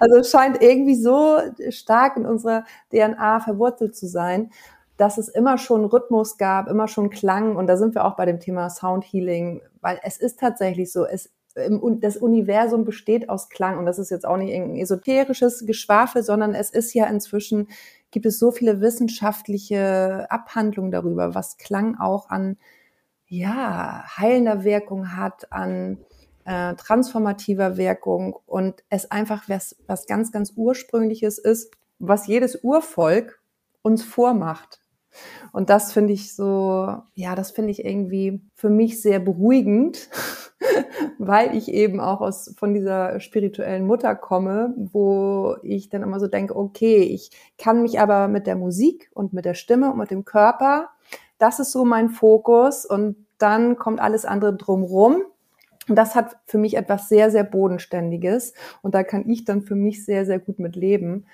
also es scheint irgendwie so stark in unserer DNA verwurzelt zu sein dass es immer schon Rhythmus gab, immer schon Klang. Und da sind wir auch bei dem Thema Sound Healing, weil es ist tatsächlich so, es, das Universum besteht aus Klang. Und das ist jetzt auch nicht irgendein esoterisches Geschwafel, sondern es ist ja inzwischen, gibt es so viele wissenschaftliche Abhandlungen darüber, was Klang auch an, ja, heilender Wirkung hat, an äh, transformativer Wirkung und es einfach was, was ganz, ganz Ursprüngliches ist, was jedes Urvolk uns vormacht. Und das finde ich so, ja, das finde ich irgendwie für mich sehr beruhigend, *laughs* weil ich eben auch aus, von dieser spirituellen Mutter komme, wo ich dann immer so denke, okay, ich kann mich aber mit der Musik und mit der Stimme und mit dem Körper, das ist so mein Fokus und dann kommt alles andere drumrum. Und das hat für mich etwas sehr, sehr Bodenständiges. Und da kann ich dann für mich sehr, sehr gut mit leben.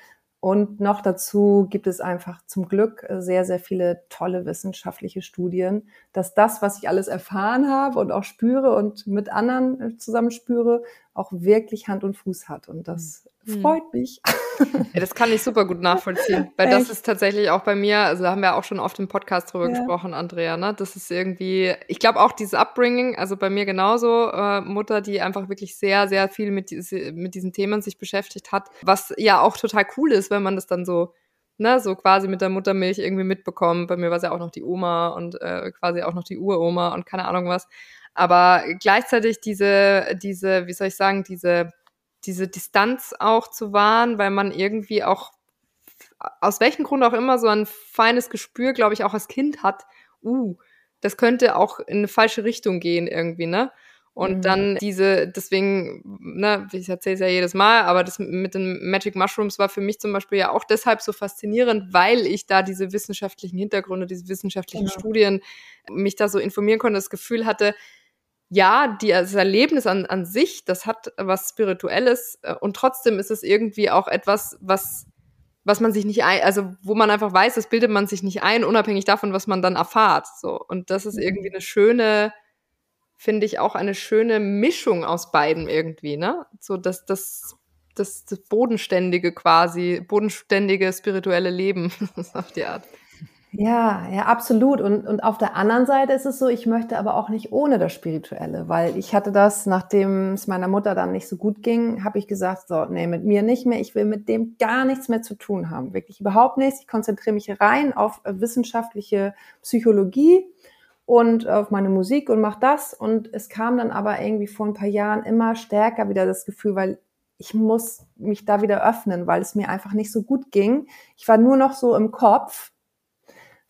Und noch dazu gibt es einfach zum Glück sehr, sehr viele tolle wissenschaftliche Studien, dass das, was ich alles erfahren habe und auch spüre und mit anderen äh, zusammen spüre, auch wirklich Hand und Fuß hat. Und das mhm. freut mich. Ja, das kann ich super gut nachvollziehen, weil Echt? das ist tatsächlich auch bei mir, also da haben wir auch schon oft im Podcast drüber ja. gesprochen, Andrea, ne? Das ist irgendwie, ich glaube auch dieses Upbringing, also bei mir genauso, äh, Mutter, die einfach wirklich sehr, sehr viel mit, diese, mit diesen Themen sich beschäftigt hat, was ja auch total cool ist, wenn man das dann so ne, so quasi mit der Muttermilch irgendwie mitbekommt. Bei mir war es ja auch noch die Oma und äh, quasi auch noch die Uroma und keine Ahnung was. Aber gleichzeitig diese, diese, wie soll ich sagen, diese diese Distanz auch zu wahren, weil man irgendwie auch aus welchem Grund auch immer so ein feines Gespür, glaube ich, auch als Kind hat, uh, das könnte auch in eine falsche Richtung gehen irgendwie, ne? Und mhm. dann diese, deswegen, ne, ich erzähle es ja jedes Mal, aber das mit den Magic Mushrooms war für mich zum Beispiel ja auch deshalb so faszinierend, weil ich da diese wissenschaftlichen Hintergründe, diese wissenschaftlichen genau. Studien mich da so informieren konnte, das Gefühl hatte, ja, die, das Erlebnis an, an sich, das hat was Spirituelles äh, und trotzdem ist es irgendwie auch etwas, was, was man sich nicht ein, also wo man einfach weiß, das bildet man sich nicht ein, unabhängig davon, was man dann erfahrt. So. Und das ist mhm. irgendwie eine schöne, finde ich, auch eine schöne Mischung aus beiden irgendwie, ne? So, dass das, das, das bodenständige quasi, bodenständige spirituelle Leben *laughs* auf die Art. Ja, ja, absolut. Und, und auf der anderen Seite ist es so, ich möchte aber auch nicht ohne das Spirituelle, weil ich hatte das, nachdem es meiner Mutter dann nicht so gut ging, habe ich gesagt, so, nee, mit mir nicht mehr, ich will mit dem gar nichts mehr zu tun haben. Wirklich überhaupt nichts. Ich konzentriere mich rein auf äh, wissenschaftliche Psychologie und auf meine Musik und mach das. Und es kam dann aber irgendwie vor ein paar Jahren immer stärker wieder das Gefühl, weil ich muss mich da wieder öffnen, weil es mir einfach nicht so gut ging. Ich war nur noch so im Kopf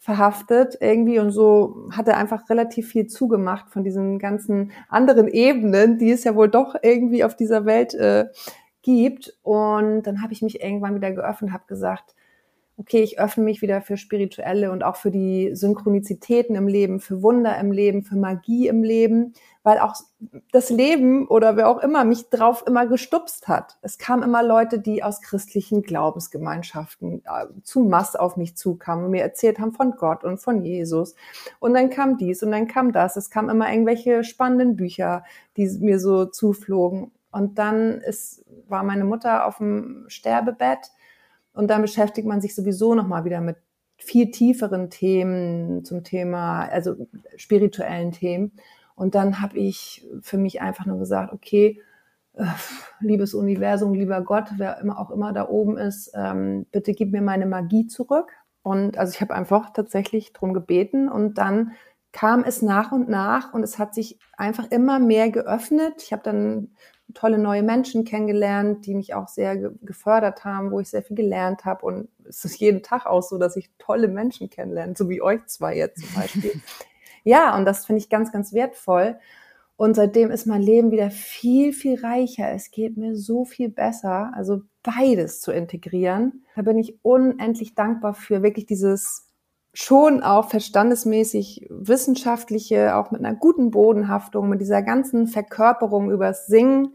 verhaftet irgendwie und so hat er einfach relativ viel zugemacht von diesen ganzen anderen Ebenen, die es ja wohl doch irgendwie auf dieser Welt äh, gibt. Und dann habe ich mich irgendwann wieder geöffnet, habe gesagt, okay, ich öffne mich wieder für spirituelle und auch für die Synchronizitäten im Leben, für Wunder im Leben, für Magie im Leben, weil auch das Leben oder wer auch immer mich drauf immer gestupst hat. Es kamen immer Leute, die aus christlichen Glaubensgemeinschaften äh, zu Mass auf mich zukamen und mir erzählt haben von Gott und von Jesus. Und dann kam dies und dann kam das. Es kamen immer irgendwelche spannenden Bücher, die mir so zuflogen. Und dann ist, war meine Mutter auf dem Sterbebett und dann beschäftigt man sich sowieso nochmal wieder mit viel tieferen Themen zum Thema, also spirituellen Themen. Und dann habe ich für mich einfach nur gesagt, okay, äh, liebes Universum, lieber Gott, wer immer auch immer da oben ist, ähm, bitte gib mir meine Magie zurück. Und also ich habe einfach tatsächlich drum gebeten und dann kam es nach und nach und es hat sich einfach immer mehr geöffnet. Ich habe dann tolle neue Menschen kennengelernt, die mich auch sehr ge gefördert haben, wo ich sehr viel gelernt habe. Und es ist jeden Tag auch so, dass ich tolle Menschen kennenlerne, so wie euch zwei jetzt zum Beispiel. *laughs* ja, und das finde ich ganz, ganz wertvoll. Und seitdem ist mein Leben wieder viel, viel reicher. Es geht mir so viel besser. Also beides zu integrieren. Da bin ich unendlich dankbar für wirklich dieses schon auch verstandesmäßig wissenschaftliche, auch mit einer guten Bodenhaftung, mit dieser ganzen Verkörperung übers Singen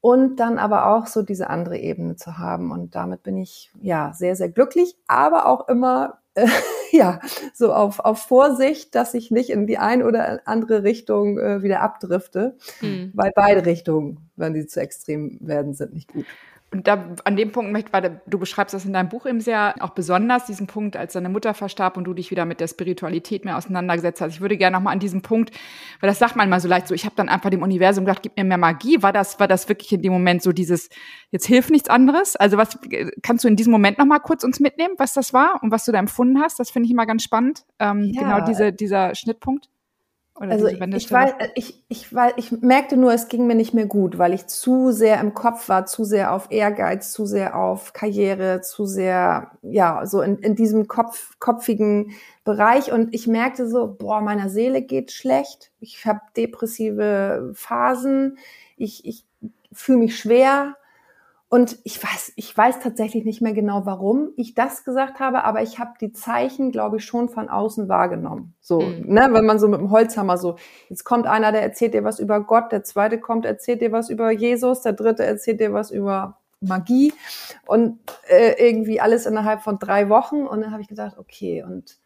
und dann aber auch so diese andere Ebene zu haben. Und damit bin ich ja sehr, sehr glücklich, aber auch immer äh, *laughs* ja so auf, auf Vorsicht, dass ich nicht in die ein oder andere Richtung äh, wieder abdrifte, mhm. weil beide Richtungen, wenn die zu extrem werden, sind nicht gut. Und da an dem Punkt möchte, weil du beschreibst das in deinem Buch eben sehr auch besonders, diesen Punkt, als deine Mutter verstarb und du dich wieder mit der Spiritualität mehr auseinandergesetzt hast. Ich würde gerne nochmal an diesem Punkt, weil das sagt man mal so leicht so, ich habe dann einfach dem Universum gedacht, gib mir mehr Magie. War das, war das wirklich in dem Moment so dieses, jetzt hilft nichts anderes? Also was kannst du in diesem Moment nochmal kurz uns mitnehmen, was das war und was du da empfunden hast? Das finde ich immer ganz spannend. Ähm, ja. Genau diese, dieser Schnittpunkt. Oder also ich weiß, ich, ich, weil ich merkte nur, es ging mir nicht mehr gut, weil ich zu sehr im Kopf war, zu sehr auf Ehrgeiz, zu sehr auf Karriere, zu sehr, ja, so in, in diesem Kopf, kopfigen Bereich. Und ich merkte so, boah, meiner Seele geht schlecht. Ich habe depressive Phasen. Ich, ich fühle mich schwer. Und ich weiß, ich weiß tatsächlich nicht mehr genau, warum ich das gesagt habe, aber ich habe die Zeichen, glaube ich, schon von außen wahrgenommen. So, mhm. ne, wenn man so mit dem Holzhammer so, jetzt kommt einer, der erzählt dir was über Gott, der zweite kommt, erzählt dir was über Jesus, der dritte erzählt dir was über Magie und äh, irgendwie alles innerhalb von drei Wochen. Und dann habe ich gedacht, okay, und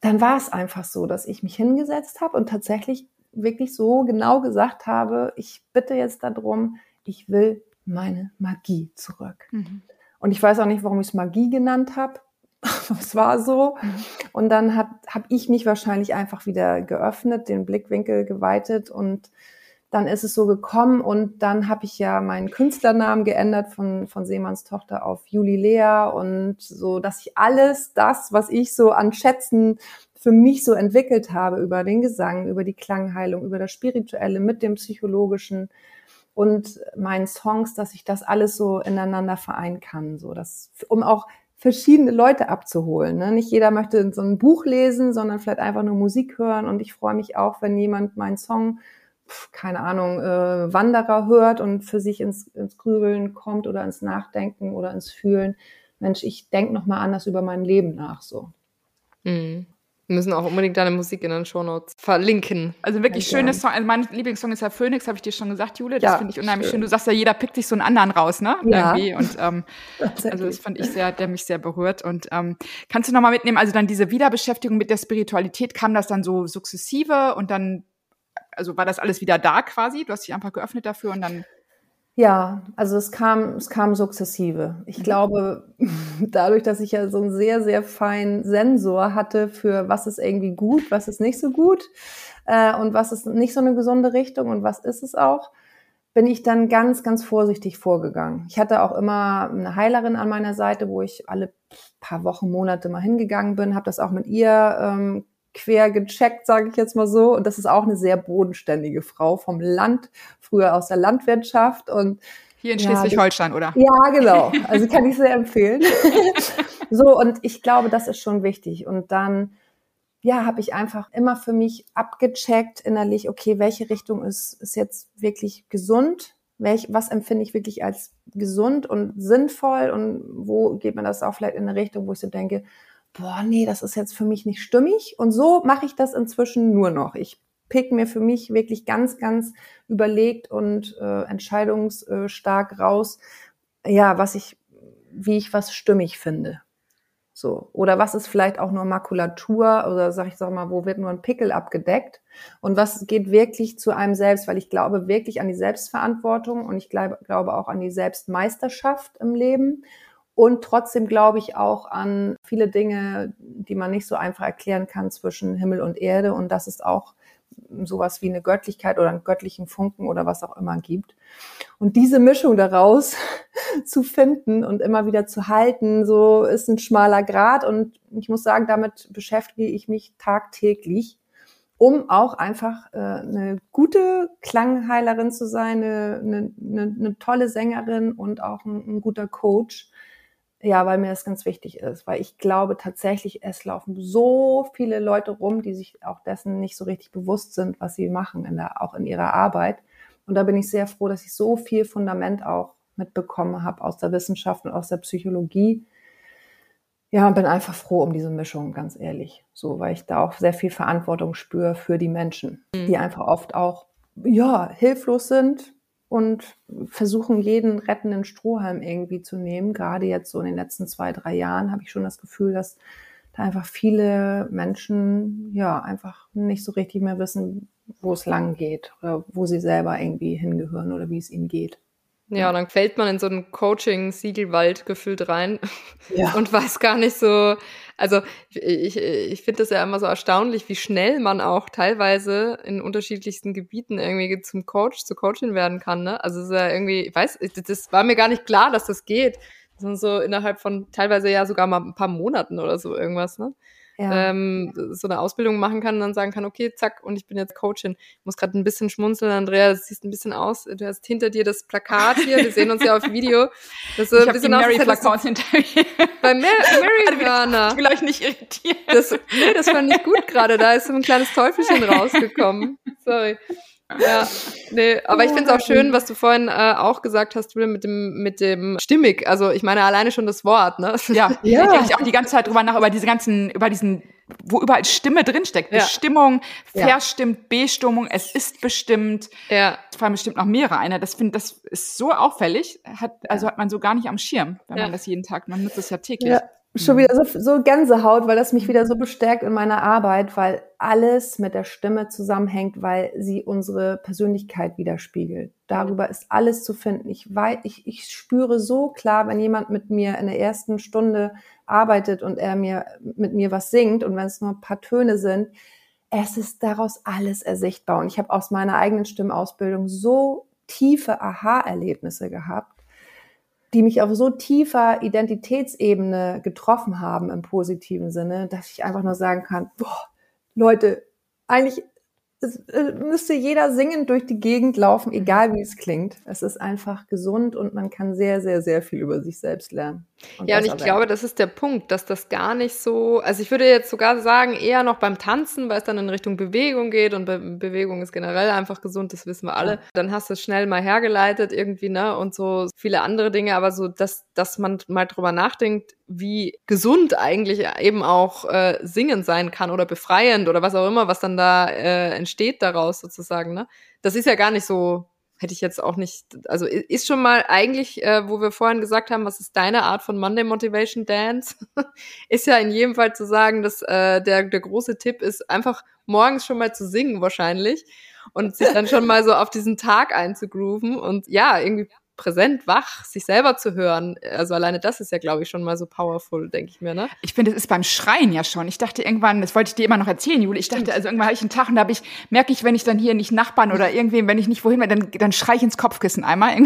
dann war es einfach so, dass ich mich hingesetzt habe und tatsächlich wirklich so genau gesagt habe, ich bitte jetzt darum, ich will meine Magie zurück. Mhm. Und ich weiß auch nicht, warum ich es Magie genannt habe. *laughs* es war so. Mhm. Und dann habe ich mich wahrscheinlich einfach wieder geöffnet, den Blickwinkel geweitet und dann ist es so gekommen und dann habe ich ja meinen Künstlernamen geändert von, von Seemanns Tochter auf Juli Lea und so, dass ich alles das, was ich so an Schätzen für mich so entwickelt habe über den Gesang, über die Klangheilung, über das Spirituelle mit dem Psychologischen und meinen Songs, dass ich das alles so ineinander vereinen kann, so dass, um auch verschiedene Leute abzuholen. Ne? Nicht jeder möchte so ein Buch lesen, sondern vielleicht einfach nur Musik hören. Und ich freue mich auch, wenn jemand meinen Song, pf, keine Ahnung, äh, Wanderer hört und für sich ins, ins Grübeln kommt oder ins Nachdenken oder ins Fühlen. Mensch, ich denke nochmal anders über mein Leben nach so. Mhm. Wir müssen auch unbedingt deine Musik in den Shownotes verlinken. Also wirklich schöne Song. Also mein Lieblingssong ist ja Phoenix, habe ich dir schon gesagt, Jule. Das ja, finde ich unheimlich schön. schön. Du sagst ja, jeder pickt sich so einen anderen raus, ne? Ja. Irgendwie. Und ähm, *laughs* also das fand ich sehr, der mich sehr berührt. Und ähm, kannst du nochmal mitnehmen, also dann diese Wiederbeschäftigung mit der Spiritualität, kam das dann so sukzessive und dann, also war das alles wieder da quasi? Du hast dich einfach geöffnet dafür und dann. Ja, also es kam, es kam sukzessive. Ich mhm. glaube, *laughs* dadurch, dass ich ja so einen sehr, sehr feinen Sensor hatte für was ist irgendwie gut, was ist nicht so gut äh, und was ist nicht so eine gesunde Richtung und was ist es auch, bin ich dann ganz, ganz vorsichtig vorgegangen. Ich hatte auch immer eine Heilerin an meiner Seite, wo ich alle paar Wochen, Monate mal hingegangen bin, habe das auch mit ihr ähm, quer gecheckt, sage ich jetzt mal so. Und das ist auch eine sehr bodenständige Frau vom Land, früher aus der Landwirtschaft und hier in Schleswig-Holstein, oder? Ja, genau. Also kann ich sehr empfehlen. *laughs* so, und ich glaube, das ist schon wichtig. Und dann, ja, habe ich einfach immer für mich abgecheckt innerlich, okay, welche Richtung ist, ist jetzt wirklich gesund? Welch, was empfinde ich wirklich als gesund und sinnvoll? Und wo geht man das auch vielleicht in eine Richtung, wo ich so denke, boah, nee, das ist jetzt für mich nicht stimmig. Und so mache ich das inzwischen nur noch. Ich pick mir für mich wirklich ganz, ganz überlegt und äh, entscheidungsstark raus, ja, was ich, wie ich was stimmig finde. So. Oder was ist vielleicht auch nur Makulatur oder sag ich sag mal, wo wird nur ein Pickel abgedeckt? Und was geht wirklich zu einem selbst? Weil ich glaube wirklich an die Selbstverantwortung und ich glaube, glaube auch an die Selbstmeisterschaft im Leben. Und trotzdem glaube ich auch an viele Dinge, die man nicht so einfach erklären kann zwischen Himmel und Erde. Und das ist auch sowas wie eine Göttlichkeit oder einen göttlichen Funken oder was auch immer gibt. Und diese Mischung daraus *laughs* zu finden und immer wieder zu halten, so ist ein schmaler Grad. Und ich muss sagen, damit beschäftige ich mich tagtäglich, um auch einfach äh, eine gute Klangheilerin zu sein, eine, eine, eine tolle Sängerin und auch ein, ein guter Coach ja, weil mir das ganz wichtig ist, weil ich glaube tatsächlich, es laufen so viele Leute rum, die sich auch dessen nicht so richtig bewusst sind, was sie machen, in der, auch in ihrer Arbeit. Und da bin ich sehr froh, dass ich so viel Fundament auch mitbekommen habe aus der Wissenschaft und aus der Psychologie. Ja, und bin einfach froh um diese Mischung, ganz ehrlich. So, weil ich da auch sehr viel Verantwortung spüre für die Menschen, mhm. die einfach oft auch, ja, hilflos sind, und versuchen, jeden rettenden Strohhalm irgendwie zu nehmen. Gerade jetzt so in den letzten zwei, drei Jahren habe ich schon das Gefühl, dass da einfach viele Menschen ja einfach nicht so richtig mehr wissen, wo es lang geht oder wo sie selber irgendwie hingehören oder wie es ihnen geht. Ja, und dann fällt man in so einen Coaching-Siegelwald gefühlt rein ja. *laughs* und weiß gar nicht so, also ich, ich finde das ja immer so erstaunlich, wie schnell man auch teilweise in unterschiedlichsten Gebieten irgendwie zum Coach, zu Coaching werden kann. Ne? Also es ist ja irgendwie, ich weiß, das war mir gar nicht klar, dass das geht. Das sind so innerhalb von teilweise ja sogar mal ein paar Monaten oder so irgendwas, ne? Ja. ähm, so eine Ausbildung machen kann und dann sagen kann, okay, zack, und ich bin jetzt Coachin. Ich muss gerade ein bisschen schmunzeln, Andrea, das siehst ein bisschen aus. Du hast hinter dir das Plakat hier, wir sehen uns ja auf *laughs* Video. Das so ich ein bisschen die Mary-Plakat hinter mir. Bei *laughs* Mary, Mary Werner. Ich will euch nicht irritieren. Das, nee, das fand ich gut gerade. Da ist so ein kleines Teufelchen *laughs* rausgekommen. Sorry. Ja, nee, aber ich finde es auch schön, was du vorhin äh, auch gesagt hast, mit dem, mit dem stimmig. Also ich meine alleine schon das Wort, ne? Ja, ja. ich denke auch die ganze Zeit drüber nach, über diese ganzen, über diesen wo überall Stimme drinsteckt. Ja. Bestimmung, verstimmt, Bestimmung, es ist bestimmt. Ja. Vor allem bestimmt noch mehrere einer. Das finde, das ist so auffällig. Hat, also hat man so gar nicht am Schirm, wenn ja. man das jeden Tag, man nutzt es ja täglich. Ja schon wieder so, so Gänsehaut, weil das mich wieder so bestärkt in meiner Arbeit, weil alles mit der Stimme zusammenhängt, weil sie unsere Persönlichkeit widerspiegelt. Darüber ist alles zu finden. Ich, weiß, ich, ich spüre so klar, wenn jemand mit mir in der ersten Stunde arbeitet und er mir mit mir was singt und wenn es nur ein paar Töne sind, es ist daraus alles ersichtbar. Und ich habe aus meiner eigenen Stimmausbildung so tiefe Aha-Erlebnisse gehabt die mich auf so tiefer Identitätsebene getroffen haben im positiven Sinne, dass ich einfach nur sagen kann, boah, Leute, eigentlich es, äh, müsste jeder singend durch die Gegend laufen, egal wie es klingt. Es ist einfach gesund und man kann sehr, sehr, sehr viel über sich selbst lernen. Und ja, und ich erwähnen. glaube, das ist der Punkt, dass das gar nicht so, also ich würde jetzt sogar sagen, eher noch beim Tanzen, weil es dann in Richtung Bewegung geht und Be Bewegung ist generell einfach gesund, das wissen wir alle. Ja. Dann hast du es schnell mal hergeleitet irgendwie, ne, und so viele andere Dinge, aber so, dass, dass man mal drüber nachdenkt, wie gesund eigentlich eben auch äh, singen sein kann oder befreiend oder was auch immer, was dann da äh, entsteht daraus sozusagen, ne. Das ist ja gar nicht so hätte ich jetzt auch nicht, also ist schon mal eigentlich, äh, wo wir vorhin gesagt haben, was ist deine Art von Monday Motivation Dance, *laughs* ist ja in jedem Fall zu sagen, dass äh, der, der große Tipp ist, einfach morgens schon mal zu singen wahrscheinlich und sich dann schon mal so auf diesen Tag einzugrooven und ja, irgendwie präsent, wach, sich selber zu hören. Also alleine das ist ja, glaube ich, schon mal so powerful, denke ich mir, ne? Ich finde, es ist beim Schreien ja schon. Ich dachte irgendwann, das wollte ich dir immer noch erzählen, Juli. Ich dachte, also irgendwann habe ich einen Tag und da habe ich, merke ich, wenn ich dann hier nicht Nachbarn oder irgendwem, wenn ich nicht wohin will, dann, dann schreie ich ins Kopfkissen einmal.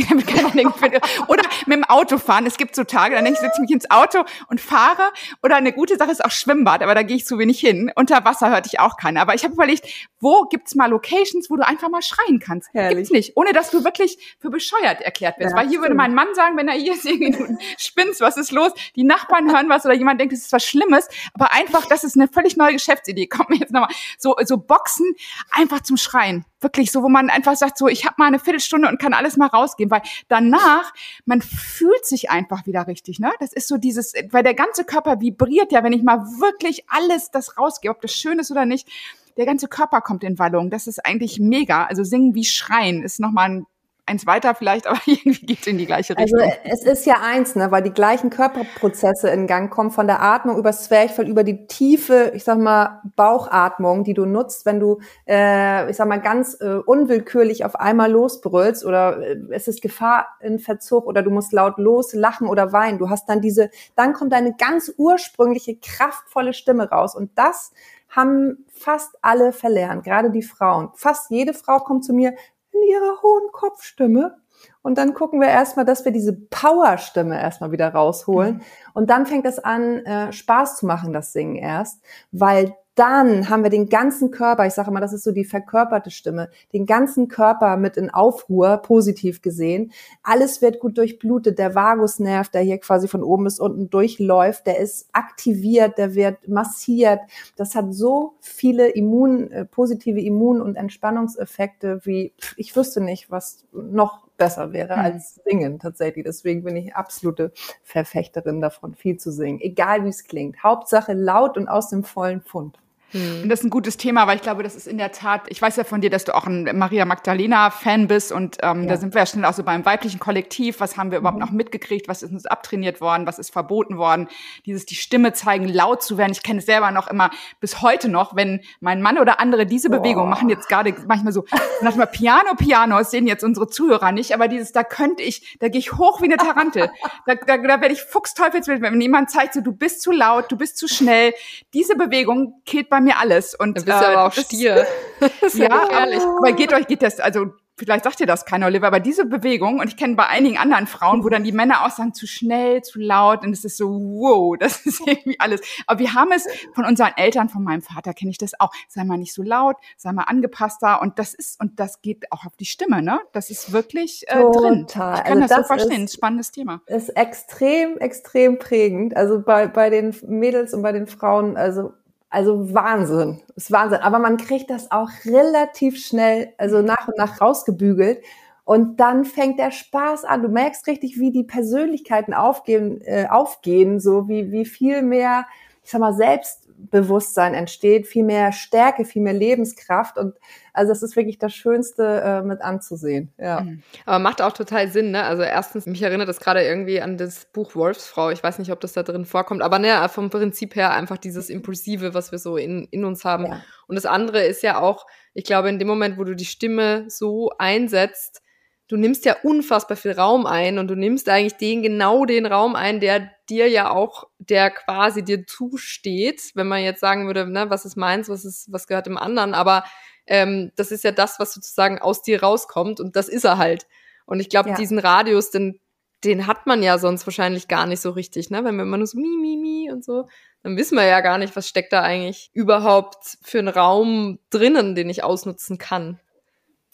oder mit dem Auto fahren. Es gibt so Tage, dann denke ich, setze mich ins Auto und fahre. Oder eine gute Sache ist auch Schwimmbad, aber da gehe ich zu wenig hin. Unter Wasser hörte ich auch keiner. Aber ich habe überlegt, wo gibt's mal Locations, wo du einfach mal schreien kannst? Herrlich. Gibt's nicht. Ohne dass du wirklich für bescheuert erklärt wirst. Ja, Weil hier stimmt. würde mein Mann sagen, wenn er hier ist, *laughs* du spinnst, was ist los? Die Nachbarn hören was oder jemand denkt, es ist was Schlimmes. Aber einfach, das ist eine völlig neue Geschäftsidee. Kommt mir jetzt nochmal. So, so Boxen einfach zum Schreien. Wirklich so, wo man einfach sagt, so, ich habe mal eine Viertelstunde und kann alles mal rausgehen. Weil danach, man fühlt sich einfach wieder richtig. Ne? Das ist so dieses, weil der ganze Körper vibriert ja, wenn ich mal wirklich alles das rausgehe, ob das schön ist oder nicht der ganze Körper kommt in Wallung. Das ist eigentlich mega. Also singen wie schreien ist nochmal ein eins weiter vielleicht, *laughs* aber irgendwie geht in die gleiche also, Richtung. Also es ist ja eins, ne, weil die gleichen Körperprozesse in Gang kommen, von der Atmung über das Zwerchfell, über die tiefe, ich sag mal, Bauchatmung, die du nutzt, wenn du, äh, ich sag mal, ganz äh, unwillkürlich auf einmal losbrüllst oder äh, es ist Gefahr in Verzug oder du musst laut loslachen oder weinen. Du hast dann diese, dann kommt deine ganz ursprüngliche, kraftvolle Stimme raus und das haben fast alle verlernt, gerade die Frauen. Fast jede Frau kommt zu mir, in ihrer hohen Kopfstimme. Und dann gucken wir erstmal, dass wir diese Powerstimme erstmal wieder rausholen. Mhm. Und dann fängt es an, äh, Spaß zu machen, das Singen erst, weil dann haben wir den ganzen Körper, ich sage immer, das ist so die verkörperte Stimme, den ganzen Körper mit in Aufruhr, positiv gesehen. Alles wird gut durchblutet. Der Vagusnerv, der hier quasi von oben bis unten durchläuft, der ist aktiviert, der wird massiert. Das hat so viele Immun, äh, positive Immun- und Entspannungseffekte, wie ich wüsste nicht, was noch besser wäre hm. als singen tatsächlich. Deswegen bin ich absolute Verfechterin davon, viel zu singen. Egal wie es klingt. Hauptsache laut und aus dem vollen Fund. Mhm. Und das ist ein gutes Thema, weil ich glaube, das ist in der Tat, ich weiß ja von dir, dass du auch ein Maria Magdalena-Fan bist und ähm, ja. da sind wir ja schnell auch so beim weiblichen Kollektiv. Was haben wir überhaupt mhm. noch mitgekriegt? Was ist uns abtrainiert worden? Was ist verboten worden? Dieses, die Stimme zeigen, laut zu werden. Ich kenne es selber noch immer bis heute noch, wenn mein Mann oder andere diese Bewegung machen jetzt gerade manchmal so, manchmal Piano, Piano, das sehen jetzt unsere Zuhörer nicht, aber dieses, da könnte ich, da gehe ich hoch wie eine Tarantel. *laughs* da, da, da werde ich fuchsteufelswild, wenn jemand zeigt, so, du bist zu laut, du bist zu schnell. Diese Bewegung killt bei mir alles. Und, du bist äh, aber auch Stier. *laughs* ja, ja aber geht euch, geht das, also vielleicht sagt ihr das keiner, Oliver, aber diese Bewegung, und ich kenne bei einigen anderen Frauen, wo dann die Männer auch sagen, zu schnell, zu laut, und es ist so, wow, *laughs* das ist irgendwie alles. Aber wir haben es von unseren Eltern, von meinem Vater kenne ich das auch. Sei mal nicht so laut, sei mal angepasster, und das ist, und das geht auch auf die Stimme, ne? Das ist wirklich äh, drin. Ich kann also das, das so verstehen, ist, spannendes Thema. Ist extrem, extrem prägend. Also bei, bei den Mädels und bei den Frauen, also also Wahnsinn, ist Wahnsinn. Aber man kriegt das auch relativ schnell, also nach und nach rausgebügelt. Und dann fängt der Spaß an. Du merkst richtig, wie die Persönlichkeiten aufgehen, äh, aufgehen, so wie, wie viel mehr, ich sag mal, selbst Selbstbewusstsein entsteht, viel mehr Stärke, viel mehr Lebenskraft und also das ist wirklich das Schönste äh, mit anzusehen. Ja. Mhm. Aber macht auch total Sinn, ne? Also erstens, mich erinnert das gerade irgendwie an das Buch Wolfsfrau. Ich weiß nicht, ob das da drin vorkommt, aber ne, vom Prinzip her einfach dieses Impulsive, was wir so in, in uns haben. Ja. Und das andere ist ja auch, ich glaube, in dem Moment, wo du die Stimme so einsetzt, du nimmst ja unfassbar viel Raum ein und du nimmst eigentlich den genau den Raum ein, der dir ja auch, der quasi dir zusteht, wenn man jetzt sagen würde, ne, was ist meins, was ist, was gehört dem anderen, aber ähm, das ist ja das, was sozusagen aus dir rauskommt und das ist er halt. Und ich glaube, ja. diesen Radius, den, den hat man ja sonst wahrscheinlich gar nicht so richtig, ne? Wenn wir immer nur so mi, mi, mi und so, dann wissen wir ja gar nicht, was steckt da eigentlich überhaupt für einen Raum drinnen, den ich ausnutzen kann.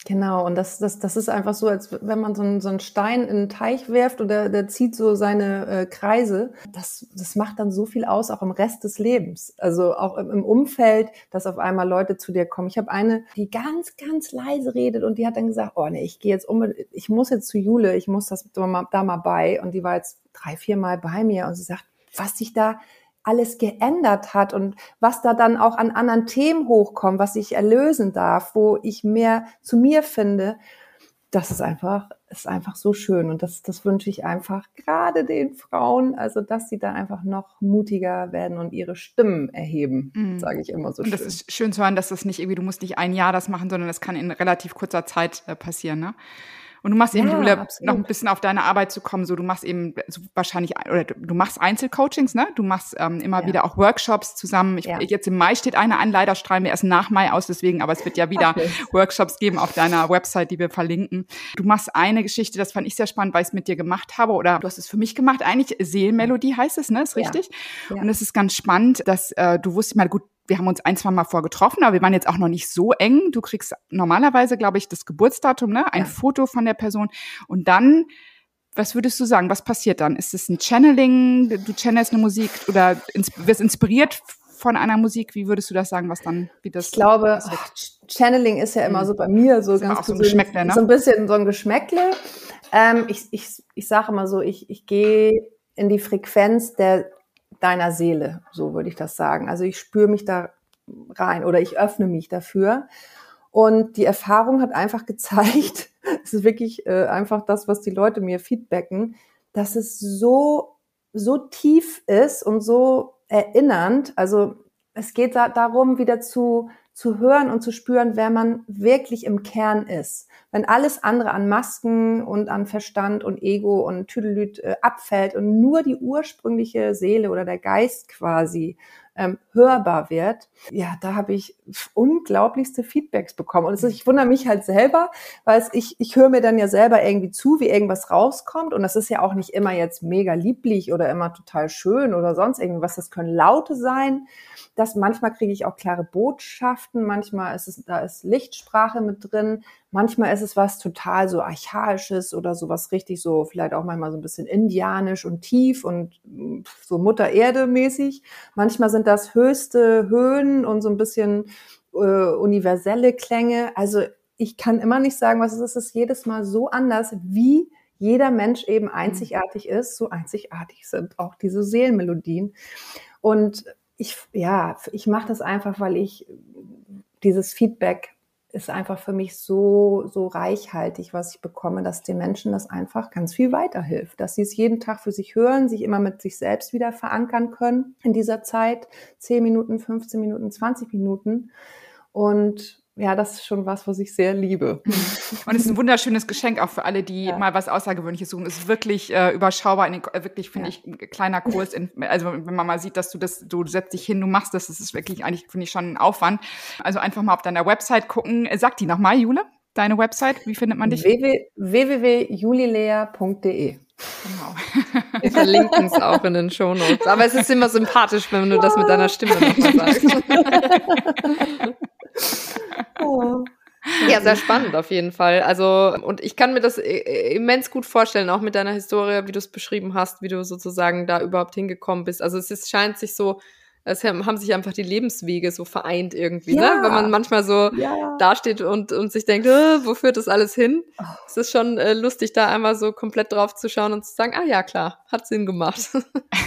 Genau, und das, das, das ist einfach so, als wenn man so einen, so einen Stein in einen Teich werft und der, der zieht so seine äh, Kreise. Das, das macht dann so viel aus, auch im Rest des Lebens. Also auch im, Umfeld, dass auf einmal Leute zu dir kommen. Ich habe eine, die ganz, ganz leise redet und die hat dann gesagt, oh nee, ich gehe jetzt um, ich muss jetzt zu Jule, ich muss das da mal, da mal bei. Und die war jetzt drei, vier Mal bei mir und sie sagt, was sich da alles geändert hat und was da dann auch an anderen Themen hochkommt, was ich erlösen darf, wo ich mehr zu mir finde, das ist einfach, ist einfach so schön. Und das, das wünsche ich einfach gerade den Frauen, also dass sie da einfach noch mutiger werden und ihre Stimmen erheben, mhm. sage ich immer so und schön. Und das ist schön zu hören, dass das nicht irgendwie, du musst nicht ein Jahr das machen, sondern das kann in relativ kurzer Zeit äh, passieren, ne? Und du machst eben, ja, Jule, noch ein bisschen auf deine Arbeit zu kommen, so du machst eben so wahrscheinlich, oder du machst Einzelcoachings, ne? Du machst ähm, immer ja. wieder auch Workshops zusammen. Ich, ja. Jetzt im Mai steht eine an, leider strahlen wir erst nach Mai aus, deswegen, aber es wird ja wieder okay. Workshops geben auf deiner Website, die wir verlinken. Du machst eine Geschichte, das fand ich sehr spannend, weil ich es mit dir gemacht habe, oder du hast es für mich gemacht, eigentlich Seelenmelodie heißt es, ne? Ist richtig? Und es ist ganz spannend, dass äh, du wusstest mal, gut, wir haben uns ein, zwei Mal vorgetroffen, aber wir waren jetzt auch noch nicht so eng. Du kriegst normalerweise, glaube ich, das Geburtsdatum, ne? ein ja. Foto von der Person und dann was würdest du sagen? Was passiert dann? Ist es ein Channeling? Du channelst eine Musik oder ins, wirst inspiriert von einer Musik? Wie würdest du das sagen, was dann, wie das? Ich glaube, ach, Channeling ist ja immer so bei mir so ganz so ein, Geschmäckle, ne? so ein bisschen so ein Geschmäckle. Ähm, ich, ich, ich sage immer so, ich, ich gehe in die Frequenz der deiner Seele, so würde ich das sagen. Also ich spüre mich da rein oder ich öffne mich dafür. Und die Erfahrung hat einfach gezeigt, *laughs* es ist wirklich äh, einfach das, was die Leute mir feedbacken, dass es so, so tief ist und so erinnernd. Also es geht da darum, wieder zu, zu hören und zu spüren, wer man wirklich im Kern ist. Wenn alles andere an Masken und an Verstand und Ego und Tüdelüt äh, abfällt und nur die ursprüngliche Seele oder der Geist quasi ähm, hörbar wird, ja, da habe ich unglaublichste Feedbacks bekommen. Und ist, ich wundere mich halt selber, weil es, ich, ich höre mir dann ja selber irgendwie zu, wie irgendwas rauskommt. Und das ist ja auch nicht immer jetzt mega lieblich oder immer total schön oder sonst irgendwas. Das können Laute sein das manchmal kriege ich auch klare Botschaften, manchmal ist es, da ist Lichtsprache mit drin, manchmal ist es was total so archaisches oder sowas richtig so, vielleicht auch manchmal so ein bisschen indianisch und tief und mm, so Mutter Erde mäßig. Manchmal sind das höchste Höhen und so ein bisschen äh, universelle Klänge. Also ich kann immer nicht sagen, was es ist. Es ist jedes Mal so anders, wie jeder Mensch eben mhm. einzigartig ist, so einzigartig sind auch diese Seelenmelodien. Und ich, ja, ich mache das einfach, weil ich dieses Feedback ist einfach für mich so, so reichhaltig, was ich bekomme, dass den Menschen das einfach ganz viel weiterhilft, dass sie es jeden Tag für sich hören, sich immer mit sich selbst wieder verankern können in dieser Zeit, 10 Minuten, 15 Minuten, 20 Minuten. Und ja, das ist schon was, was ich sehr liebe. Und es ist ein wunderschönes Geschenk auch für alle, die ja. mal was Außergewöhnliches suchen. Es ist wirklich äh, überschaubar, in den, äh, wirklich finde ja. ich ein kleiner Kurs. In, also wenn man mal sieht, dass du das, du setzt dich hin, du machst das, das ist wirklich eigentlich finde ich schon ein Aufwand. Also einfach mal auf deiner Website gucken. Sag die nochmal, Jule, deine Website. Wie findet man dich? www.julilea.de. Genau. Wir verlinken es auch in den Show Notes. Aber es ist immer sympathisch, wenn du das mit deiner Stimme nochmal sagst. *laughs* *laughs* Oh. Ja, sehr spannend auf jeden Fall. Also, und ich kann mir das immens gut vorstellen, auch mit deiner Historie, wie du es beschrieben hast, wie du sozusagen da überhaupt hingekommen bist. Also es ist, scheint sich so Es haben sich einfach die Lebenswege so vereint irgendwie, ja. ne? Wenn man manchmal so ja. dasteht und, und sich denkt, äh, wo führt das alles hin? Oh. Es ist schon äh, lustig, da einmal so komplett drauf zu schauen und zu sagen, ah ja, klar, hat Sinn gemacht. *laughs*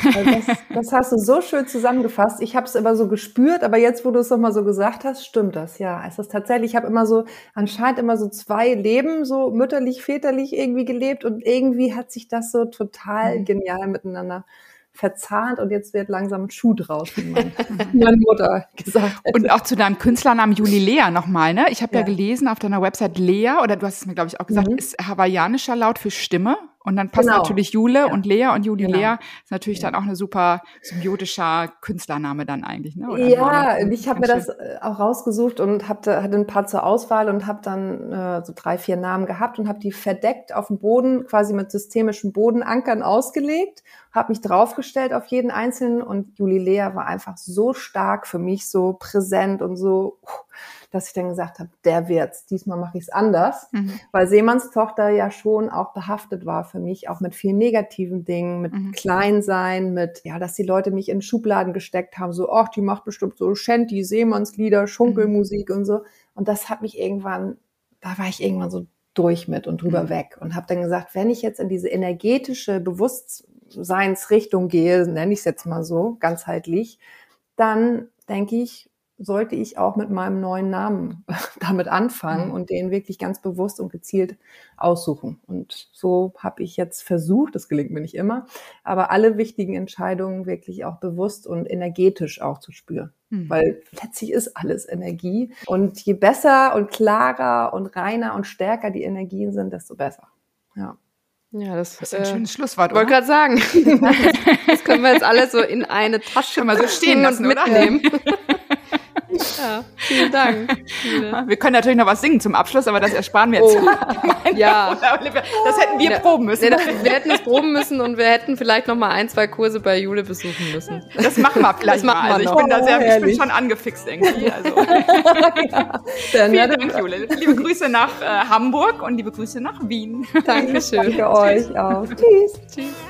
Das, das hast du so schön zusammengefasst. Ich habe es immer so gespürt, aber jetzt, wo du es nochmal so gesagt hast, stimmt das, ja. Es ist tatsächlich, ich habe immer so, anscheinend immer so zwei Leben, so mütterlich, väterlich irgendwie gelebt und irgendwie hat sich das so total mhm. genial miteinander verzahnt und jetzt wird langsam ein Schuh draus, wie mein, *laughs* meine Mutter gesagt hätte. Und auch zu deinem Künstlernamen Juli Lea nochmal, ne? Ich habe ja. ja. gelesen auf deiner Website Lea, oder du hast es mir, glaube ich, auch gesagt, mhm. ist hawaiianischer Laut für Stimme. Und dann passt genau. natürlich Jule ja. und Lea und Juli genau. Lea ist natürlich ja. dann auch eine super symbiotischer Künstlername dann eigentlich. Ne? Oder ja, so ich habe mir das äh, auch rausgesucht und hatte, hatte ein paar zur Auswahl und habe dann äh, so drei, vier Namen gehabt und habe die verdeckt auf dem Boden, quasi mit systemischen Bodenankern ausgelegt, habe mich draufgestellt auf jeden einzelnen und Juli Lea war einfach so stark für mich, so präsent und so... Dass ich dann gesagt habe, der wird's. Diesmal mache ich es anders, mhm. weil Seemanns Tochter ja schon auch behaftet war für mich, auch mit vielen negativen Dingen, mit mhm. Kleinsein, mit ja, dass die Leute mich in Schubladen gesteckt haben, so, ach, die macht bestimmt so Shanty, Seemannslieder, Schunkelmusik mhm. und so. Und das hat mich irgendwann, da war ich irgendwann so durch mit und drüber mhm. weg und habe dann gesagt, wenn ich jetzt in diese energetische Bewusstseinsrichtung gehe, nenne ich es jetzt mal so, ganzheitlich, dann denke ich, sollte ich auch mit meinem neuen Namen *laughs* damit anfangen mhm. und den wirklich ganz bewusst und gezielt aussuchen. Und so habe ich jetzt versucht, das gelingt mir nicht immer, aber alle wichtigen Entscheidungen wirklich auch bewusst und energetisch auch zu spüren. Mhm. Weil letztlich ist alles Energie. Und je besser und klarer und reiner und stärker die Energien sind, desto besser. Ja. Ja, das, das ist ein äh, schönes Schlusswort. Wollte gerade sagen. *laughs* das können wir jetzt alle so in eine Tasche mal so stehen lassen, und mitnehmen. *laughs* Ja, vielen Dank. *laughs* Wir können natürlich noch was singen zum Abschluss, aber das ersparen wir jetzt. Oh, *laughs* ja. Das hätten wir ja. proben müssen. Ja, das, wir hätten es proben müssen und wir hätten vielleicht noch mal ein, zwei Kurse bei Jule besuchen müssen. Das machen wir vielleicht das machen mal. Also ich bin da sehr, oh, ich bin schon angefixt irgendwie. *laughs* Also. ja. Vielen Dank, Jule. Liebe Grüße nach äh, Hamburg und liebe Grüße nach Wien. Dankeschön. Danke euch auch. Tschüss. Tschüss.